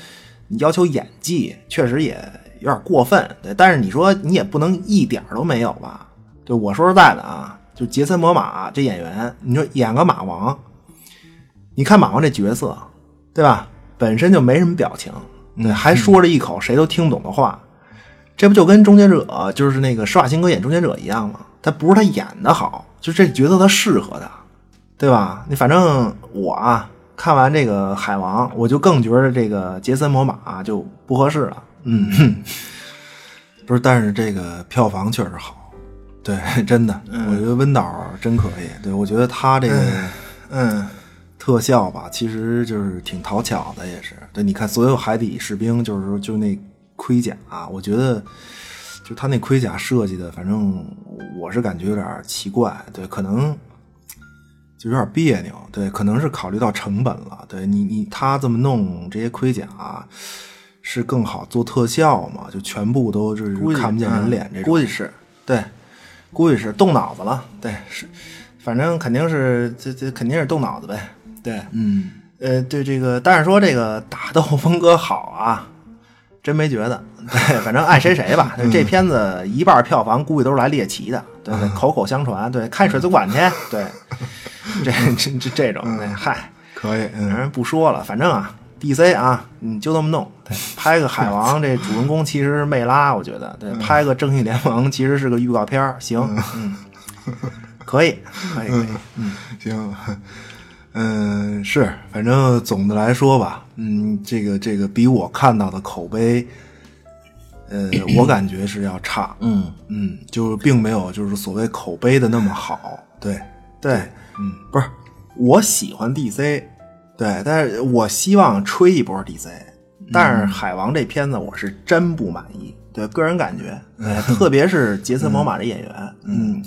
[SPEAKER 3] 你要求演技，确实也有点过分，对。但是你说你也不能一点都没有吧？对，我说实在的啊，就杰森摩马这演员，你说演个马王，你看马王这角色，对吧？本身就没什么表情，对，还说着一口谁都听不懂的话，这不就跟终结者，就是那个施瓦辛格演终结者一样吗？他不是他演的好，就这角色他适合他，对吧？你反正我啊，看完这个海王，我就更觉得这个杰森摩马就不合适了。嗯，
[SPEAKER 2] 不是，但是这个票房确实好，对，真的，我觉得温导真可以。对我觉得他这个，嗯，特效吧，其实就是挺讨巧的，也是。对，你看所有海底士兵，就是说，就那盔甲、我觉得就他那盔甲设计的，反正我是感觉有点奇怪，对，可能就有点别扭，对，可能是考虑到成本了，对你你他这么弄这些盔甲。是更好做特效嘛？就全部都就是看不见人脸这种。
[SPEAKER 3] 估计是对，估计是动脑子了。对，是，反正肯定是这这肯定是动脑子呗。对，
[SPEAKER 2] 嗯，
[SPEAKER 3] 呃，对这个，但是说这个打斗风格好啊，真没觉得。对，反正爱谁谁吧。这片子一半票房估计都是来猎奇的，对对，口口相传。对，看水族馆去。对，这这这这种，对，嗨，
[SPEAKER 2] 可以，嗯，
[SPEAKER 3] 人不说了，反正啊。D.C. 啊，你就这么弄，对，拍个海王，这主人公其实是魅拉，我觉得，对，拍个正义联盟其实是个预告片，行，嗯，可以，可以，可以，嗯，
[SPEAKER 2] 行，嗯，是，反正总的来说吧，嗯，这个这个比我看到的口碑，呃，我感觉是要差，
[SPEAKER 3] 嗯。
[SPEAKER 2] 嗯，就并没有就是所谓口碑的那么好，对，
[SPEAKER 3] 对，
[SPEAKER 2] 嗯，
[SPEAKER 3] 不是，我喜欢 D.C. 对，但是我希望吹一波 DC，但是海王这片子我是真不满意，对个人感觉，对，特别是杰森·魔马这演员，嗯，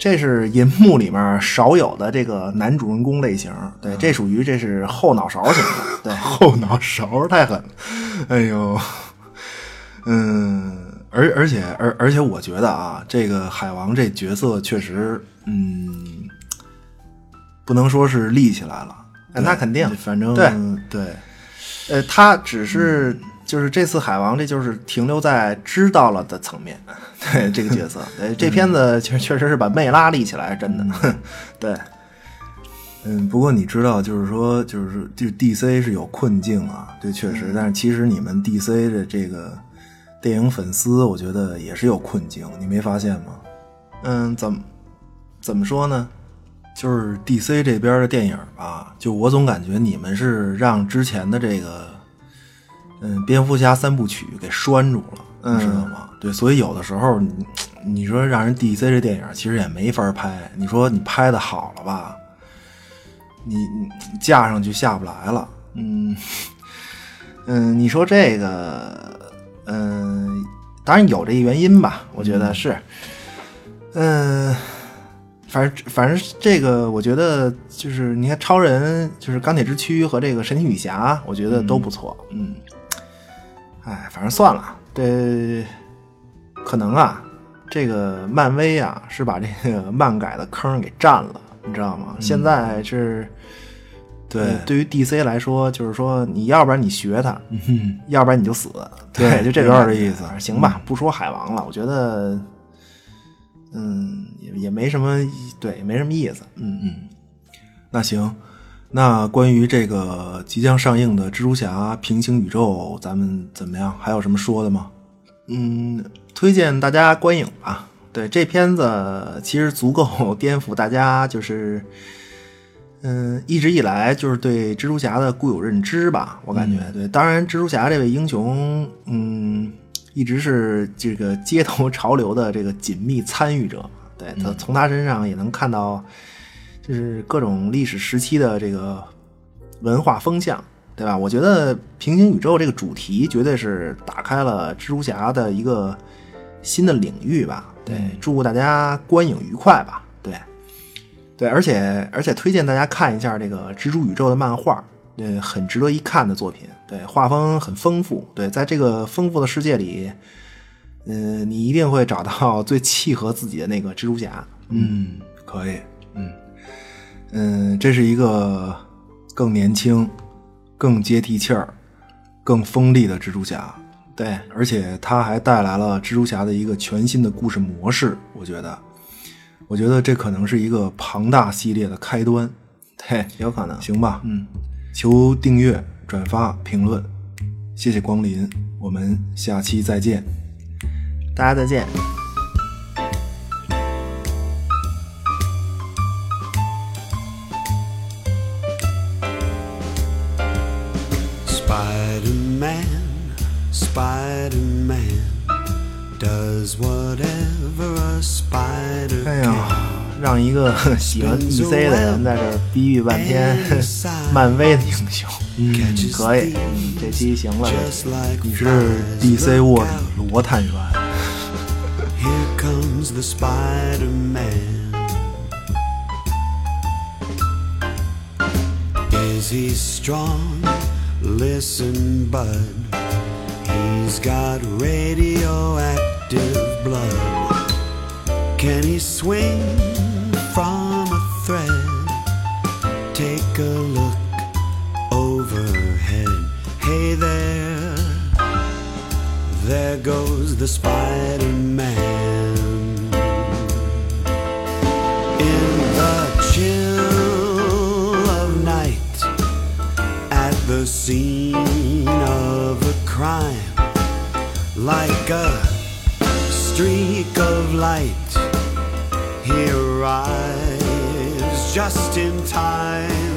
[SPEAKER 3] 这是银幕里面少有的这个男主人公类型，对，这属于这是后脑勺型的，对，
[SPEAKER 2] 后脑勺太狠了，哎呦，嗯，而而且而而且我觉得啊，这个海王这角色确实，嗯，不能说是立起来了。
[SPEAKER 3] 那肯定，
[SPEAKER 2] 反正
[SPEAKER 3] 对
[SPEAKER 2] 对，
[SPEAKER 3] 呃，他只是就是这次海王，这就是停留在知道了的层面，对这个角色，对这片子确确实是把魅拉立起来，真的，对，
[SPEAKER 2] 嗯，不过你知道，就是说，就是，就 DC 是有困境啊，这确实，但是其实你们 DC 的这个电影粉丝，我觉得也是有困境，你没发现吗？
[SPEAKER 3] 嗯，怎么怎么说呢？
[SPEAKER 2] 就是 DC 这边的电影吧，就我总感觉你们是让之前的这个，嗯，蝙蝠侠三部曲给拴住了，你知道吗？对，所以有的时候你你说让人 DC 这电影其实也没法拍，你说你拍的好了吧，你你架上去下不来了，
[SPEAKER 3] 嗯嗯，你说这个，嗯，当然有这个原因吧，我觉得是，嗯。反正反正这个，我觉得就是你看超人，就是钢铁之躯和这个神奇女侠，我觉得都不错。嗯，哎，反正算了，这可能啊，这个漫威啊是把这个漫改的坑给占了，你知道吗？现在是，
[SPEAKER 2] 对，
[SPEAKER 3] 对于 DC 来说，就是说你要不然你学他，
[SPEAKER 2] 嗯，
[SPEAKER 3] 要不然你就死，
[SPEAKER 2] 对，
[SPEAKER 3] 就这
[SPEAKER 2] 有点这意思。
[SPEAKER 3] 行吧，不说海王了，我觉得。嗯，也也没什么，对，没什么意思。嗯
[SPEAKER 2] 嗯，那行，那关于这个即将上映的蜘蛛侠平行宇宙，咱们怎么样？还有什么说的吗？
[SPEAKER 3] 嗯，推荐大家观影吧。对这片子其实足够颠覆大家，就是 嗯，一直以来就是对蜘蛛侠的固有认知吧。我感觉对，当然蜘蛛侠这位英雄，嗯，一直是这个街头潮流的这个紧密参与者。对他从他身上也能看到，就是各种历史时期的这个文化风向。对吧？我觉得平行宇宙这个主题绝对是打开了蜘蛛侠的一个新的领域吧。对，祝大家观影愉快吧。对，对，而且而且推荐大家看一下这个蜘蛛宇宙的漫画，嗯，很值得一看的作品。对，画风很丰富。对，在这个丰富的世界里，嗯，你一定会找到最契合自己的那个蜘蛛侠。
[SPEAKER 2] 嗯，可以。嗯嗯，这是一个更年轻。更接地气儿、更锋利的蜘蛛侠，
[SPEAKER 3] 对，
[SPEAKER 2] 而且他还带来了蜘蛛侠的一个全新的故事模式。我觉得，我觉得这可能是一个庞大系列的开端。
[SPEAKER 3] 对，有可能，
[SPEAKER 2] 行吧？
[SPEAKER 3] 嗯，
[SPEAKER 2] 求订阅、转发、评论，谢谢光临，我们下期再见，
[SPEAKER 3] 大家再见。哎呀，让一个喜欢 DC 的人在这儿逼逼半天漫威的英雄，
[SPEAKER 2] 嗯，
[SPEAKER 3] 可以，这期行了。
[SPEAKER 2] 你是 DC 卧底罗探员。
[SPEAKER 4] Listen, bud, he's got radioactive blood. Can he swing from a thread? Take a look overhead. Hey there, there goes the Spider Man. Like a streak of light. He arrives just in time.